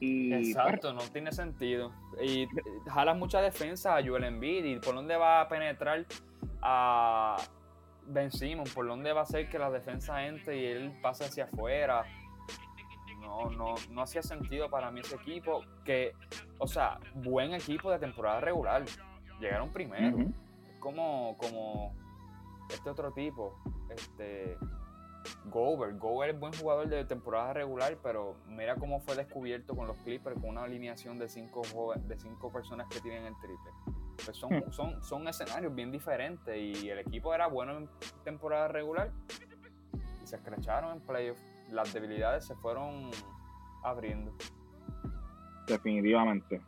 Y, Exacto, no tiene sentido. Y jala mucha defensa a Joel Embiid. ¿Y por dónde va a penetrar a Ben Simmons? ¿Por dónde va a hacer que la defensa entre y él pase hacia afuera? No, no, no hacía sentido para mí ese equipo. Que, o sea, buen equipo de temporada regular. Llegaron primero. Es como, como este otro tipo, este Gover. Gover es buen jugador de temporada regular, pero mira cómo fue descubierto con los Clippers con una alineación de cinco, de cinco personas que tienen el triple. Pues son, hmm. son, son escenarios bien diferentes y el equipo era bueno en temporada regular y se escracharon en playoff. Las debilidades se fueron abriendo. Definitivamente.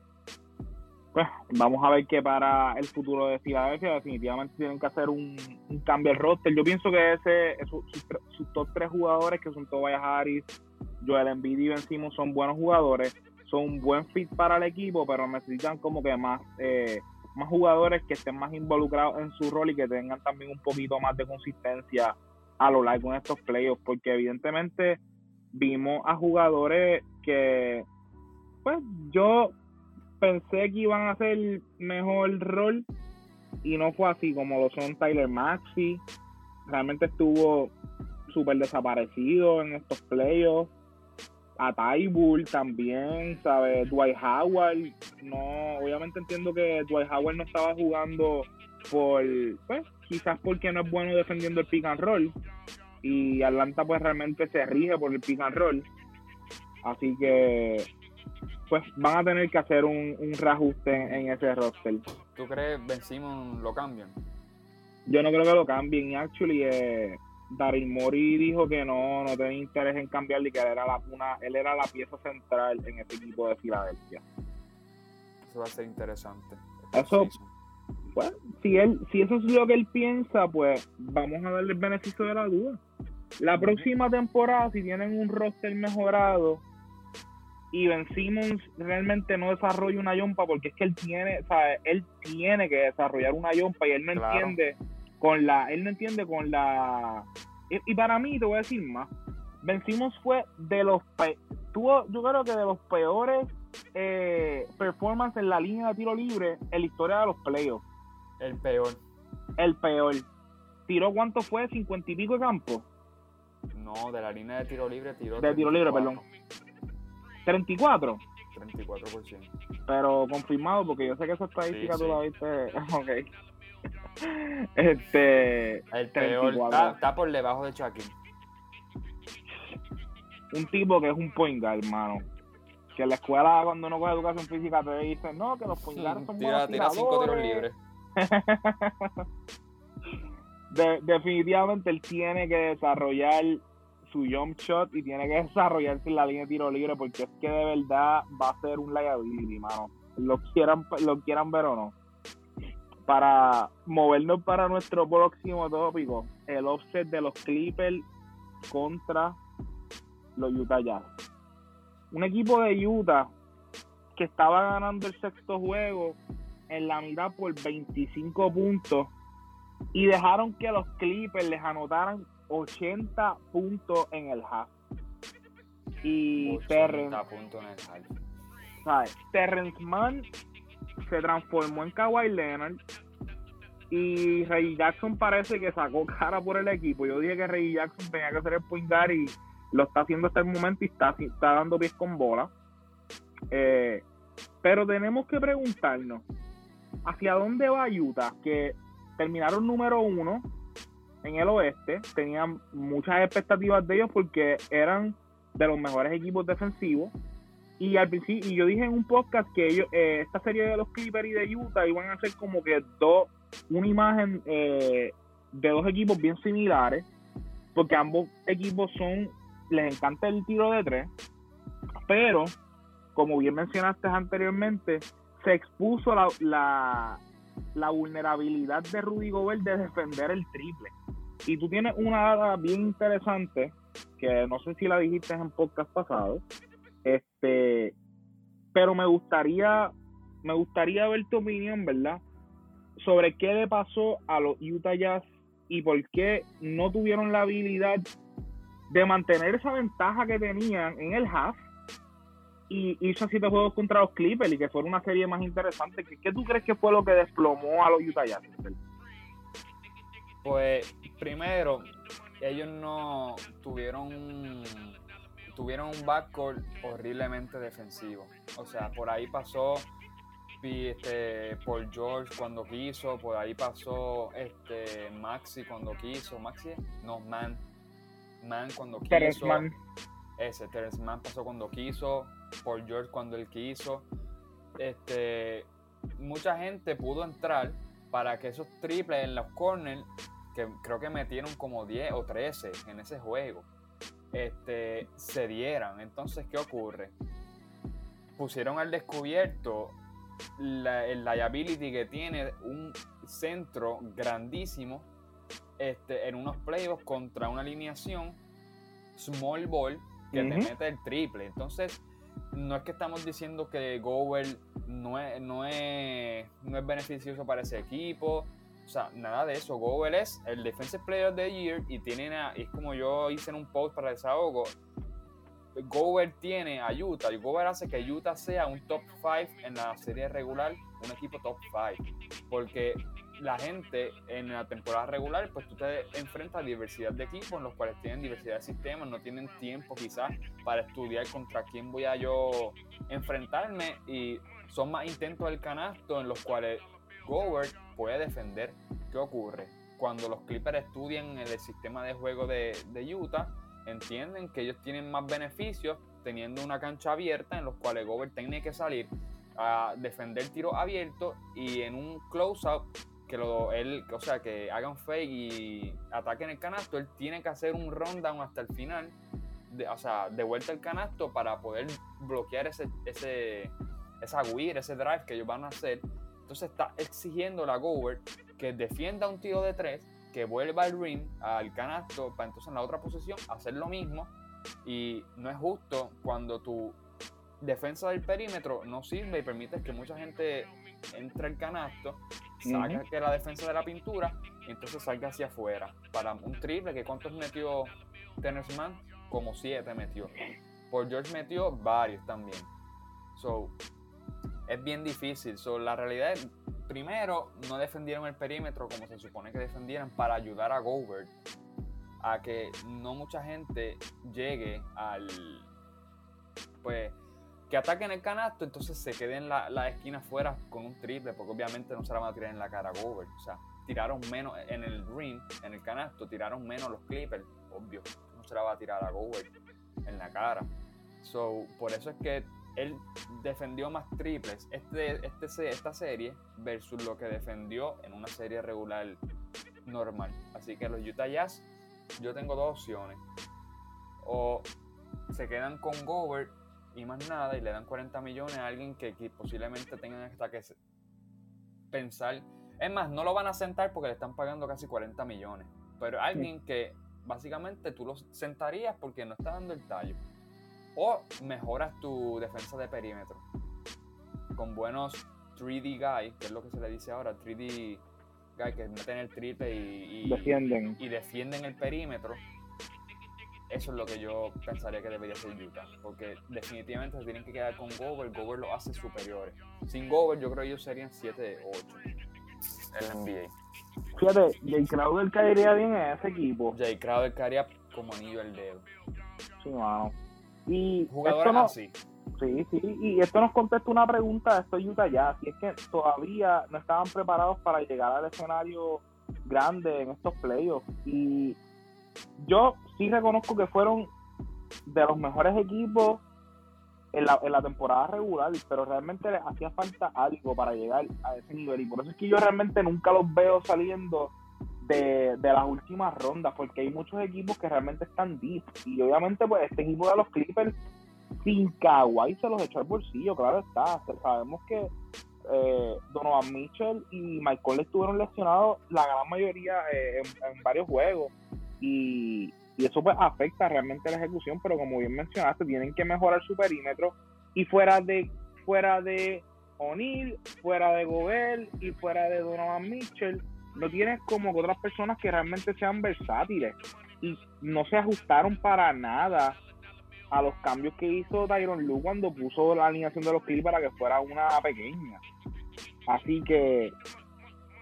Pues vamos a ver qué para el futuro de Filadelfia. Definitivamente tienen que hacer un, cambio al roster. Yo pienso que ese sus, top tres jugadores, que son Tobias Harris, Joel Embiid y Ben Simmons, son buenos jugadores. Son un buen fit para el equipo, pero necesitan como que más eh, más jugadores que estén más involucrados en su rol y que tengan también un poquito más de consistencia a lo largo de estos playoffs, porque evidentemente vimos a jugadores que, pues yo pensé que iban a hacer mejor rol y no fue así, como lo son Tyler Maxi, realmente estuvo súper desaparecido en estos playoffs. A Tybull también, ¿sabes? Dwight Howard, no, obviamente entiendo que Dwight Howard no estaba jugando por, pues, quizás porque no es bueno defendiendo el pick and roll. Y Atlanta pues realmente se rige por el pick and roll, así que pues van a tener que hacer un, un reajuste en, ese roster. ¿Tú crees Ben Simon lo cambian? Yo no creo que lo cambien, actually eh, Daryl Mori dijo que no, no tenía interés en cambiarle y que él era la una, él era la pieza central en ese equipo de Filadelfia. Eso va a ser interesante. Eso, pues, si él, si eso es lo que él piensa, pues vamos a darle el beneficio de la duda. La próxima temporada, si tienen un roster mejorado y Ben Simmons realmente no desarrolla una yompa, porque es que él tiene, o sea, él tiene que desarrollar una yompa y él no entiende con la, él no entiende con la, y, para mí te voy a decir más, Vencimos fue de los, tuvo, yo creo que de los peores eh, performances en la línea de tiro libre en la historia de los playoffs. El peor. El peor. ¿Tiró cuánto fue? ¿50 y pico de campo? No, de la línea de tiro libre tiró. De tiro libre, perdón. ¿34? 34%. Pero confirmado, porque yo sé que esa estadística tú la viste. ok. Este. El peor. Está, por debajo de Chucky. Un tipo que es un point guard, hermano. Que en la escuela, cuando uno coge educación física, te dicen, no, que los point guards son tira, buenos Tira cinco tiros libres. definitivamente él tiene que desarrollar su jump shot y tiene que desarrollarse en la línea de tiro libre porque es que de verdad va a ser un liability, mano. Lo quieran, lo quieran ver o no para movernos para nuestro próximo tópico, el offset de los Clippers contra los Utah Jazz. Un equipo de Utah que estaba ganando el sexto juego en la mitad por 25 puntos y dejaron que los Clippers les anotaran 80 puntos en el half. Y Terrence, Terrence Mann se transformó en Kawhi Leonard y Ray Jackson parece que sacó cara por el equipo. Yo dije que Ray Jackson tenía que hacer el point guard y lo está haciendo hasta el momento y está, está dando pies con bola. Eh, pero tenemos que preguntarnos hacia dónde va Utah, que terminaron número uno en el oeste, tenían muchas expectativas de ellos porque eran de los mejores equipos defensivos y al principio, y yo dije en un podcast que ellos, eh, esta serie de los Clippers y de Utah iban a ser como que dos, una imagen eh, de dos equipos bien similares, porque ambos equipos son, les encanta el tiro de tres, pero como bien mencionaste anteriormente, se expuso la, la, la vulnerabilidad de Rudy Gobert de defender el triple. Y tú tienes una data bien interesante, que no sé si la dijiste en podcast pasado, este, pero me gustaría, me gustaría ver tu opinión, ¿verdad? Sobre qué le pasó a los Utah Jazz y por qué no tuvieron la habilidad de mantener esa ventaja que tenían en el half y hizo siete juegos contra los Clippers y que fuera una serie más interesante. ¿Qué, ¿Qué, tú crees que fue lo que desplomó a los Utah Jazz? Pues primero, ellos no tuvieron tuvieron un backcourt horriblemente defensivo. O sea, por ahí pasó este, Paul George cuando quiso, por ahí pasó este, Maxi cuando quiso. Maxi, no, Man. Man cuando quiso. Man. Ese, Terence Man pasó cuando quiso, Paul George cuando él quiso. Este, mucha gente pudo entrar para que esos triples en los corners, que creo que metieron como 10 o 13 en ese juego, este, se dieran. Entonces, ¿qué ocurre? Pusieron al descubierto la, el liability que tiene un centro grandísimo este, en unos playoffs contra una alineación small ball que te mete el triple. Entonces, no es que estamos diciendo que Gobert no es, no es, no es beneficioso para ese equipo. O sea, nada de eso. Gobert es el Defensive Player of the Year y tiene, es como yo hice en un post para desahogo. Gobert tiene a Utah y Gobert hace que Utah sea un top 5 en la serie regular, un equipo top 5. Porque la gente en la temporada regular, pues tú te enfrentas a diversidad de equipos en los cuales tienen diversidad de sistemas, no tienen tiempo quizás para estudiar contra quién voy a yo enfrentarme y son más intentos del canasto en los cuales Gobert puede defender. ¿Qué ocurre? Cuando los Clippers estudian el sistema de juego de, Utah, entienden que ellos tienen más beneficios teniendo una cancha abierta en los cuales Gobert tiene que salir a defender tiro abierto y en un close-up que lo, él, o sea, que hagan fake y ataquen el canasto, él tiene que hacer un rundown hasta el final, de, o sea, de vuelta al canasto para poder bloquear ese, ese, esa weir, ese drive que ellos van a hacer. Entonces está exigiendo la Gobert que defienda un tiro de tres, que vuelva al ring, al canasto, para entonces en la otra posición hacer lo mismo. Y no es justo cuando tu defensa del perímetro no sirve y permite que mucha gente entre al canasto saca que la defensa de la pintura y entonces salga hacia afuera. Para un triple, que ¿cuántos metió Man? Como siete metió. Por George metió varios también. So, es bien difícil. So, la realidad es, primero, no defendieron el perímetro como se supone que defendieran para ayudar a Gobert a que no mucha gente llegue al pues que ataquen el canasto, entonces se queden la, la esquina fuera con un triple, porque obviamente no se la van a tirar en la cara a Gobert. O sea, tiraron menos en el ring, en el canasto, tiraron menos los Clippers, obvio. No se la va a tirar a Gobert en la cara. So, por eso es que él defendió más triples este, este, esta serie versus lo que defendió en una serie regular normal. Así que los Utah Jazz, yo tengo dos opciones. O se quedan con Gobert y más nada y le dan 40 millones a alguien que, posiblemente tengan hasta que pensar. Es más, no lo van a sentar porque le están pagando casi 40 millones. Pero alguien que básicamente tú lo sentarías porque no está dando el tallo. O mejoras tu defensa de perímetro. Con buenos 3D guys, que es lo que se le dice ahora, 3D guys que meten el triple y, defienden. y defienden el perímetro eso es lo que yo pensaría que debería ser Utah. Porque definitivamente se tienen que quedar con Gobert. Gobert lo hace superiores. Sin Gobert, yo creo que ellos serían 7-8 en la NBA. Fíjate, Jay Crowder caería bien en ese equipo. Jay Crowder caería como anillo al dedo. Sí, wow. Y Jugadores no, así. Sí, sí, y esto nos contesta una pregunta de estos Utah ya, si es que todavía no estaban preparados para llegar al escenario grande en estos playoffs. Y yo sí reconozco que fueron de los mejores equipos en la, temporada regular, pero realmente les hacía falta algo para llegar a ese nivel. Y por eso es que yo realmente nunca los veo saliendo de, las últimas rondas, porque hay muchos equipos que realmente están deep. Y obviamente, pues este equipo de los Clippers, sin Kawhi, se los echó al bolsillo, claro está. Sabemos que eh, Donovan Mitchell y Michael estuvieron lesionados la gran mayoría eh, en varios juegos y, eso pues afecta realmente la ejecución, pero como bien mencionaste, tienen que mejorar su perímetro y fuera de fuera de O'Neill, fuera de Gobert y fuera de Donovan Mitchell, no tienes como que otras personas que realmente sean versátiles y no se ajustaron para nada a los cambios que hizo Tyron Lue cuando puso la alineación de los Clips para que fuera una pequeña. Así que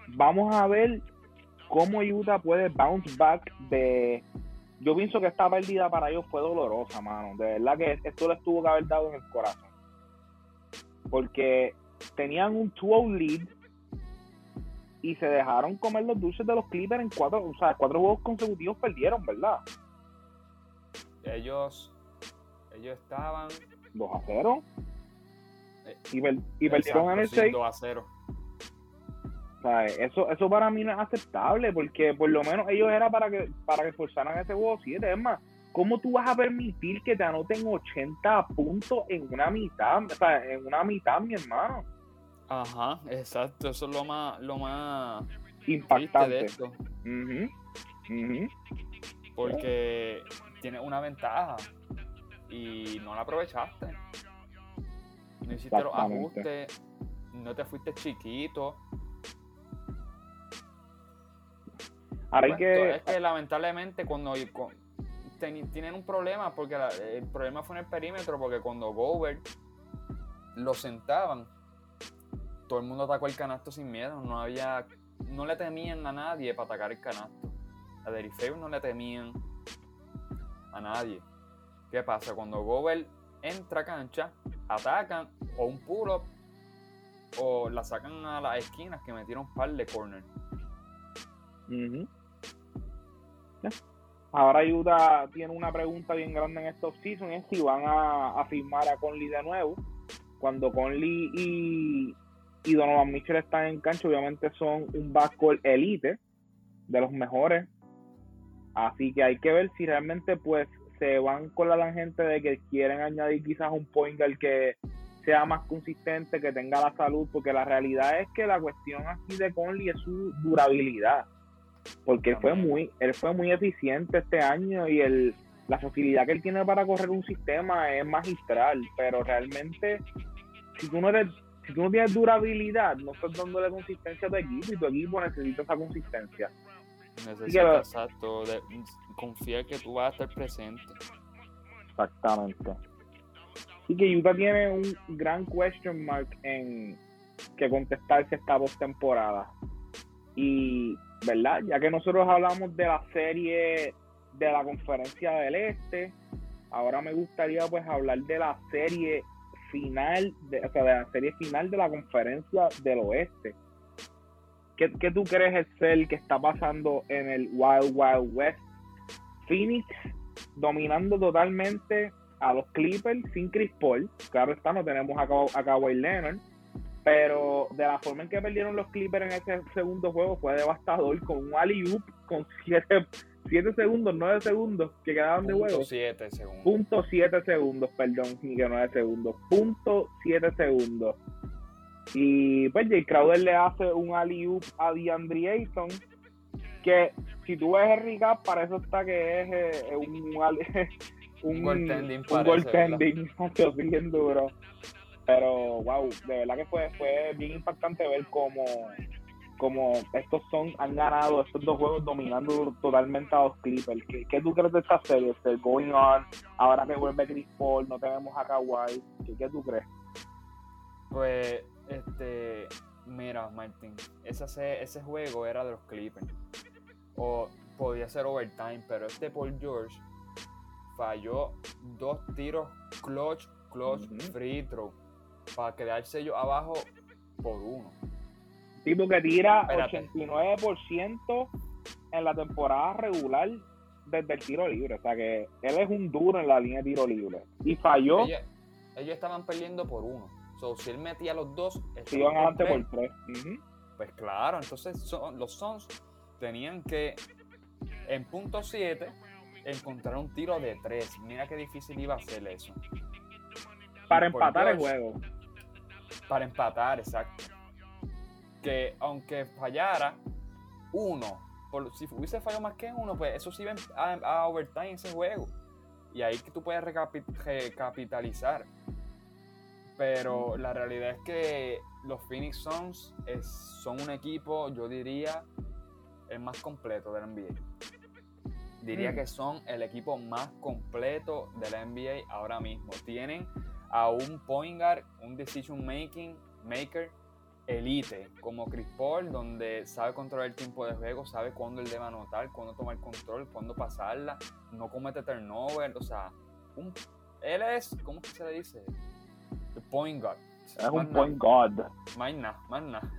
vamos a ver cómo Utah puede bounce back de, yo pienso que esta pérdida para ellos fue dolorosa, mano. De verdad que esto les tuvo que haber dado en el corazón. Porque tenían un 2 lead y se dejaron comer los dulces de los Clippers en cuatro, o sea, cuatro juegos consecutivos perdieron, ¿verdad? Ellos, ellos estaban 2 a 0 eh, y, y perdieron en el 6. 2 a 0. Eso, eso para mí no es aceptable porque por lo menos ellos era para que para que forzaran ese juego 7. Es más, ¿cómo tú vas a permitir que te anoten 80 puntos en una mitad? O sea, en una mitad, mi hermano. Ajá, exacto. Eso es lo más, lo más impactante de esto. Porque tienes una ventaja y no la aprovechaste. No hiciste los ajustes, no te fuiste chiquito. Ahora que... Es que lamentablemente cuando tienen un problema, porque el problema fue en el perímetro, porque cuando Gobert lo sentaban, todo el mundo atacó el canasto sin miedo, no había, no le temían a nadie para atacar el canasto. A Derifeu no le temían a nadie. ¿Qué pasa? Cuando Gobert entra a cancha, atacan o un pull-up o la sacan a las esquinas que metieron un par de corner. Ahora Utah tiene una pregunta bien grande en estos season es si van a, firmar a Conley de nuevo. Cuando Conley y, Donovan Mitchell están en cancha, obviamente son un backcourt elite de los mejores. Así que hay que ver si realmente pues se van con la gente de que quieren añadir quizás un point que sea más consistente, que tenga la salud, porque la realidad es que la cuestión aquí de Conley es su durabilidad porque él fue muy él fue muy eficiente este año y el la facilidad que él tiene para correr un sistema es magistral pero realmente si tú no eres si tú no tienes durabilidad no estás dándole consistencia a tu equipo y tu equipo necesita esa consistencia. Necesita exacto de, confiar que tú vas a estar presente. Exactamente. Y que Utah tiene un gran question mark en que contestarse esta temporada y ¿verdad? Ya que nosotros hablamos de la serie de la conferencia del Este, ahora me gustaría pues hablar de la serie final, de, o sea, de la serie final de la conferencia del Oeste. ¿Qué, qué tú crees es el que está pasando en el Wild Wild West? Phoenix dominando totalmente a los Clippers sin Chris Paul. Claro está, no tenemos a, a Kawhi Leonard pero de la forma en que perdieron los Clippers en ese segundo juego fue devastador con un alley-oop con 7 segundos, 9 segundos que quedaban de juego. 7 segundos. Punto 7 segundos, perdón, ni que 9 segundos. Punto 7 segundos. Y pues Jay Crowder le hace un alley-oop a DeAndre Ayton que si tú ves el recap para eso está que es eh, un, un, un goaltending, un goaltending bien duro. Pero, wow, de verdad que fue, fue bien impactante ver cómo, cómo estos son han ganado estos dos juegos dominando totalmente a los Clippers. ¿Qué, qué tú crees de esta serie? Este, going on, ahora que vuelve Chris Paul, no tenemos a Kawhi. ¿Qué, qué tú crees? Pues, este, mira, Martín, ese, ese juego era de los Clippers. O podía ser overtime, pero este Paul George falló dos tiros clutch, clutch, free throw para quedarse yo abajo por uno. Tipo que tira 89% en la temporada regular desde el tiro libre. O sea que él es un duro en la línea de tiro libre. Y falló. Ellos, estaban perdiendo por uno. So, si él metía los dos, iban adelante por tres. Pues claro, entonces los Sons tenían que en punto 7 encontrar un tiro de tres. Mira qué difícil iba a ser eso. Para empatar el juego para empatar, exacto. Que aunque fallara uno, por, si hubiese fallado más que uno, pues eso sí va a, overtime ese juego. Y ahí que tú puedes recapitalizar. Pero la realidad es que los Phoenix Suns son un equipo, yo diría, el más completo de la NBA. Diría mm. que son el equipo más completo de la NBA ahora mismo. Tienen a un point guard, un decision making maker elite, como Chris Paul, donde sabe controlar el tiempo de juego, sabe cuándo él debe anotar, cuándo tomar control, cuándo pasarla, no comete turnover, o sea, él es, ¿cómo se le dice? The point guard. Es un point guard. Más nada, más nada.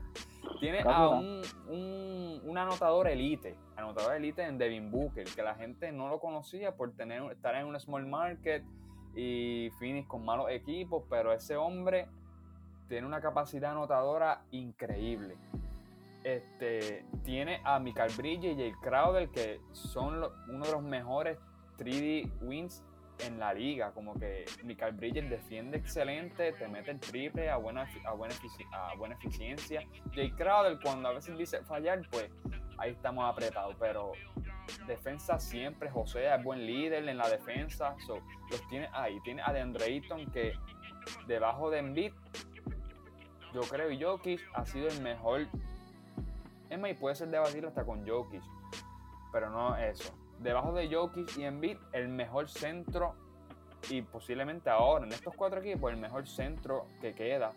Tiene a un, un, un, anotador elite, anotador elite en Devin Booker, que la gente no lo conocía por tener, estar en un small market y Phoenix con malos equipos, pero ese hombre tiene una capacidad anotadora increíble. Este, tiene a Michael Bridges y Jay Crowder, que son uno de los mejores 3D wins en la liga. Como que Michael Bridges defiende excelente, te mete el triple a buena, a buena, a buena eficiencia. Jay Crowder, cuando a veces dice fallar, pues ahí estamos apretados. Pero defensa siempre, José es buen líder en la defensa. los tiene ahí. Tiene a DeAndre Ayton que debajo de Embiid yo creo que Jokic ha sido el mejor. Es más, puede ser debatible hasta con Jokic, pero no eso. Debajo de Jokic y Embiid, el mejor centro y posiblemente ahora en estos cuatro equipos, el mejor centro que queda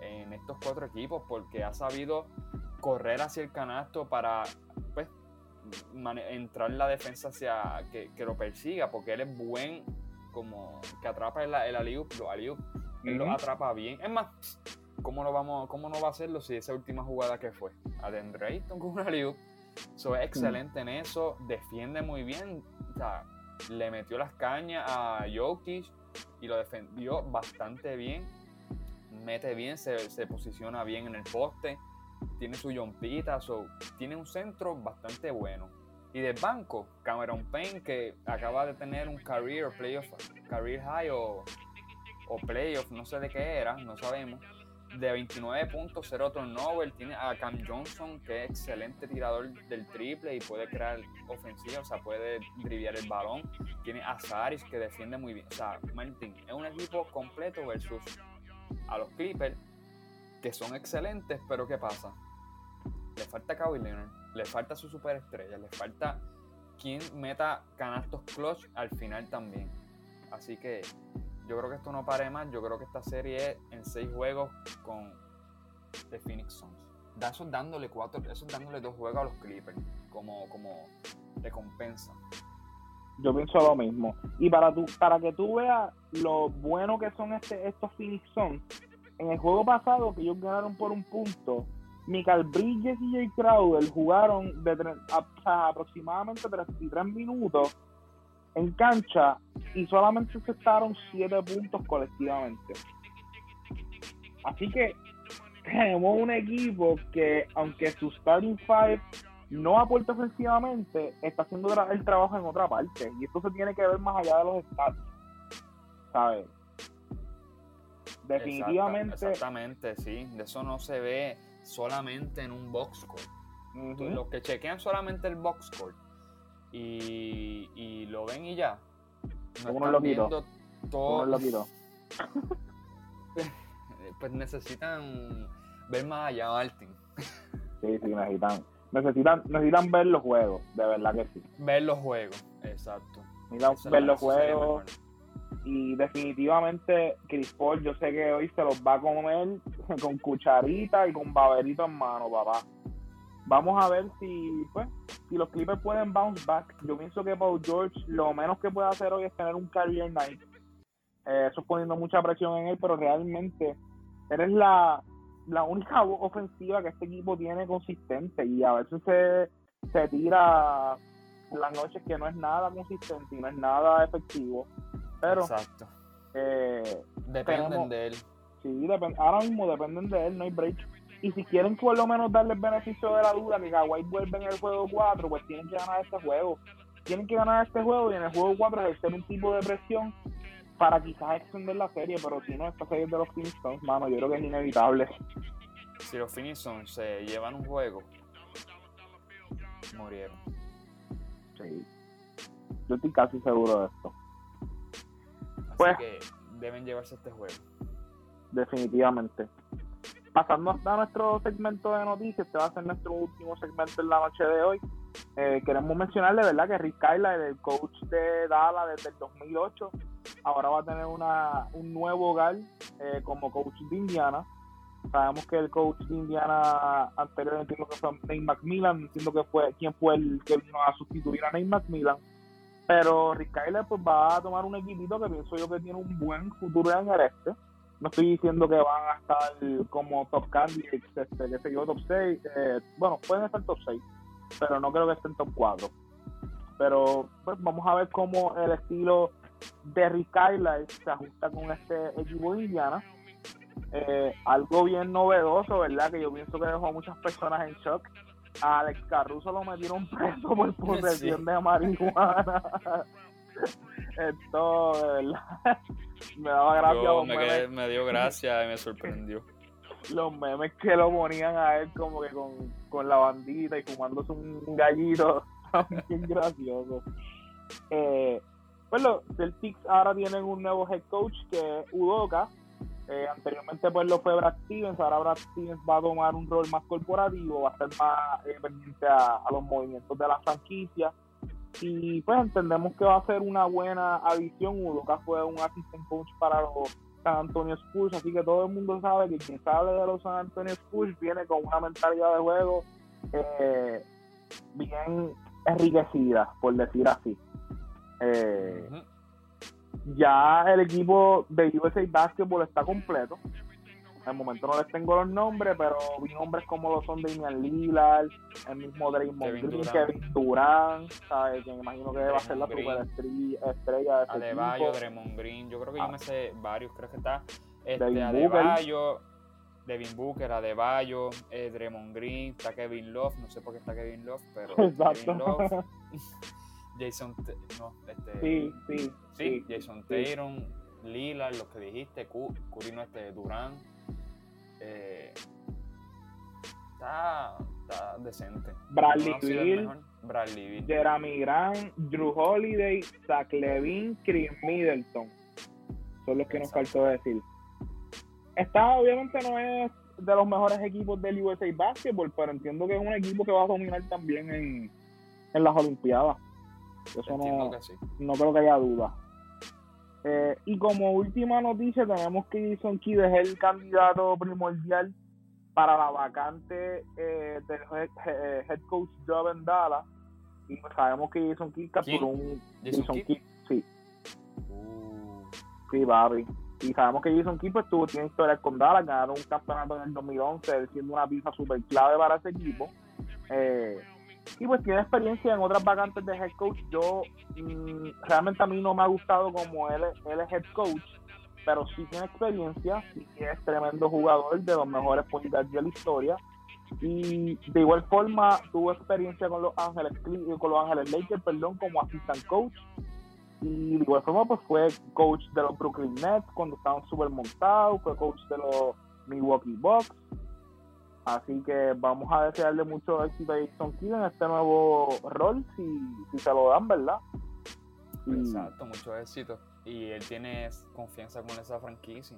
en estos cuatro equipos porque ha sabido correr hacia el canasto para pues, entrar en la defensa hacia que, lo persiga porque él es buen como que atrapa el, el alley lo él lo atrapa bien. Es más, ¿cómo no, vamos, ¿cómo no va a hacerlo si esa última jugada que fue? A con una liu. So, es excelente en eso, defiende muy bien. O sea, le metió las cañas a Jokic y lo defendió bastante bien. Mete bien, se, se posiciona bien en el poste, tiene su yompita, so, tiene un centro bastante bueno. Y del banco, Cameron Payne, que acaba de tener un career playoff, career high o, o playoff, no sé de qué era, no sabemos de 29 puntos, 0 turnover. Tiene a Cam Johnson, que es excelente tirador del triple y puede crear ofensiva, o sea, puede driviar el balón. Tiene a Saris, que defiende muy bien. O sea, es un equipo completo versus a los Clippers, que son excelentes, pero ¿qué pasa? Le falta Kawhi Leonard, le falta su superestrella, le falta quien meta canastos clutch al final también. Así que yo creo que esto no pare más. Yo creo que esta serie es en seis juegos con The Phoenix Suns. Da dándole cuatro, eso dándole dos juegos a los Clippers como, como recompensa. Yo pienso lo mismo. Y para tu, para que tú veas lo bueno que son este, estos Phoenix Suns, en el juego pasado que ellos ganaron por un punto, Michael Bridges y Jay Crowder jugaron de aproximadamente 33 minutos en cancha y solamente aceptaron 7 puntos colectivamente. Así que tenemos un equipo que, aunque su starting five no aporta ofensivamente, está haciendo el trabajo en otra parte. Y esto se tiene que ver más allá de los stats. ¿Sabes? Definitivamente. exactamente, sí. De eso no se ve solamente en un box score. Los que chequean solamente el box score y, lo ven y ya. No Uno lo quitó. Todo... Uno lo quitó. pues necesitan ver más allá, Martin. sí, sí, necesitan. Necesitan, necesitan ver los juegos, de verdad que sí. Ver los juegos, exacto. Necesitan ver los juegos. Y definitivamente, Chris Paul, yo sé que hoy se los va a comer con cucharita y con baberito en mano, papá. Vamos a ver si, pues, si los Clippers pueden bounce back. Yo pienso que Paul George lo menos que puede hacer hoy es tener un career night. Eh, eso es poniendo mucha presión en él, pero realmente eres la, la única ofensiva que este equipo tiene consistente y a veces se, se tira las noches que no es nada consistente y no es nada efectivo. Pero Exacto. Eh, dependen de él. Sí, ahora mismo dependen de él, no hay break. Y si quieren por lo menos darle el beneficio de la duda que Kawhi vuelve en el juego 4, pues tienen que ganar este juego. Tienen que ganar este juego y en el juego 4 ejercer un tipo de presión para quizás extender la serie, pero si no, esta serie de los Phoenix Suns, mano, yo creo que es inevitable. Si los Phoenix Suns se llevan un juego, murieron. Sí. Yo estoy casi seguro de esto. Así pues, que deben llevarse este juego. Definitivamente pasando a nuestro segmento de noticias, este va a ser nuestro último segmento en la noche de hoy. Eh, queremos mencionarle, ¿verdad?, que Rick Kyla, el coach de Dallas desde el 2008, ahora va a tener una, un nuevo hogar eh, como coach de Indiana. Sabemos que el coach de Indiana anterior entiendo que fue Nate McMillan, entiendo que fue quien fue el que vino a sustituir a Nate McMillan. Pero Rick Kyler pues va a tomar un equipito que pienso yo que tiene un buen futuro en el este. No estoy diciendo que van a estar como top candidates, este, que sé yo, top 6. Eh, bueno, pueden estar top 6, pero no creo que estén top 4. Pero pues vamos a ver cómo el estilo de Rick Kyler se ajusta con este equipo de Indiana. Eh, algo bien novedoso, ¿verdad? Que yo pienso que dejó a muchas personas en shock. A Alex Caruso lo metieron preso por posesión de marihuana. Esto, de verdad, me daba gracia. me, dio gracia y me sorprendió. Los memes que lo ponían a él como que con, con la bandita y fumándose un gallito, bien gracioso. Eh, pues los Celtics ahora tienen un nuevo head coach que es Udoka. Eh, anteriormente pues lo fue Brad Stevens, ahora Brad Stevens va a tomar un rol más corporativo, va a estar más eh, pendiente a, los movimientos de la franquicia y pues entendemos que va a ser una buena adición. Udoka fue un assistant coach para los San Antonio Spurs, así que todo el mundo sabe que quien sabe de los San Antonio Spurs viene con una mentalidad de juego eh, bien enriquecida, por decir así. Eh, ya el equipo de USA Basketball está completo. En el momento no les tengo los nombres, pero vi nombres como lo son Damian Lillard, el mismo Draymond Green, Kevin Durant, ¿sabes? Que me imagino que va a ser la super estrella, de ese Adebayo, Draymond Green, yo creo que yo ah. me sé varios, creo que está este, Adebayo, Devin Booker, Adebayo, eh, Draymond Green, está Kevin Love, no sé por qué está Kevin Love, pero Kevin Love. Jason, no, este, sí, sí, sí, Jason Tatum, Lila, lo que dijiste, Curino este Durán, eh, está, está, decente. Bradley Bill, Jeremy Grant, Drew Holiday, Zach Levine, Chris Middleton. Son los que nos faltó decir. Está, obviamente, no es de los mejores equipos del USA Basketball, pero entiendo que es un equipo que va a dominar también en, en las Olimpiadas. Eso no, no creo que haya duda. Eh, y como última noticia, tenemos que Jason Kidd es el candidato primordial para la vacante eh, del eh, head, coach job en Dallas. Y sabemos que Jason Kidd capturó un. Jason, Kidd? sí. Uh. Sí, Barry. Y sabemos que Jason Kidd pues, tuvo, tiene historia con Dallas, ganaron un campeonato en el 2011, siendo una pieza súper clave para ese equipo. Eh, y pues tiene experiencia en otras vacantes de head coach. Yo mm, realmente a mí no me ha gustado como él, él es head coach, pero sí tiene experiencia, sí es tremendo jugador, de los mejores point de la historia. Y de igual forma tuvo experiencia con los Ángeles con los Ángeles Lakers, perdón, como assistant coach. Y de igual forma pues fue coach de los Brooklyn Nets cuando estaban súper montados, fue coach de los Milwaukee Bucks Así que vamos a desearle mucho éxito a Jason Kidd en este nuevo rol, si, si se lo dan, ¿verdad? Exacto, mucho éxito. Y él tiene confianza con esa franquicia.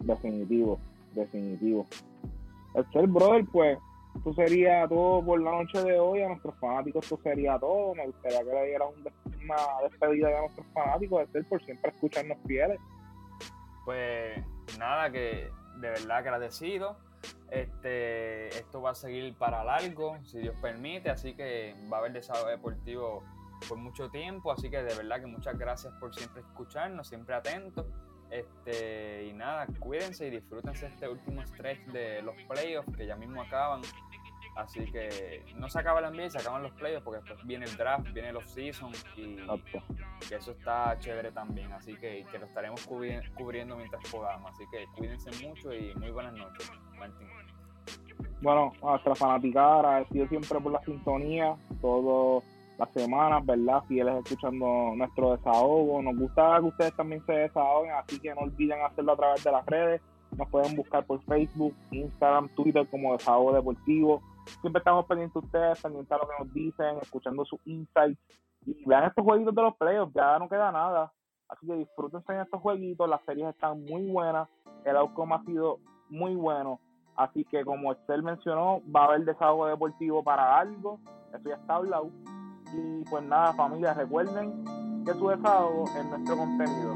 Definitivo, definitivo. El brother, pues, esto sería todo por la noche de hoy. A nuestros fanáticos, esto sería todo. Me gustaría que le diera una despedida a nuestros fanáticos, de por siempre escucharnos fieles. Pues nada, que de verdad agradecido este, esto va a seguir para largo, si Dios permite, así que va a haber desarrollo deportivo por mucho tiempo, así que de verdad que muchas gracias por siempre escucharnos, siempre atentos. Este, y nada, cuídense y disfrútense este último stretch de los playoffs que ya mismo acaban. Así que no se acaba el NBA, se acaban los playoffs porque después viene el draft, viene el off-season y que eso está chévere también. Así que, que lo estaremos cubriendo mientras podamos. Así que cuídense mucho y muy buenas noches, Martín. Bueno, a nuestra fanaticada, agradecido siempre por la sintonía, todas las semanas, ¿verdad? Fieles escuchando nuestro desahogo. Nos gusta que ustedes también se desahoguen, así que no olviden hacerlo a través de las redes. Nos pueden buscar por Facebook, Instagram, Twitter como Desahogo Deportivo siempre estamos pendientes de ustedes, pendientes de lo que nos dicen, escuchando sus insights. Y vean estos jueguitos de los playoffs, ya no queda nada. Así que disfrútense en estos jueguitos, las series están muy buenas, el outcome ha sido muy bueno. Así que como Excel mencionó, va a haber desahogo deportivo para algo, eso ya está hablado. Y pues nada, familia, recuerden que su desahogo es nuestro contenido.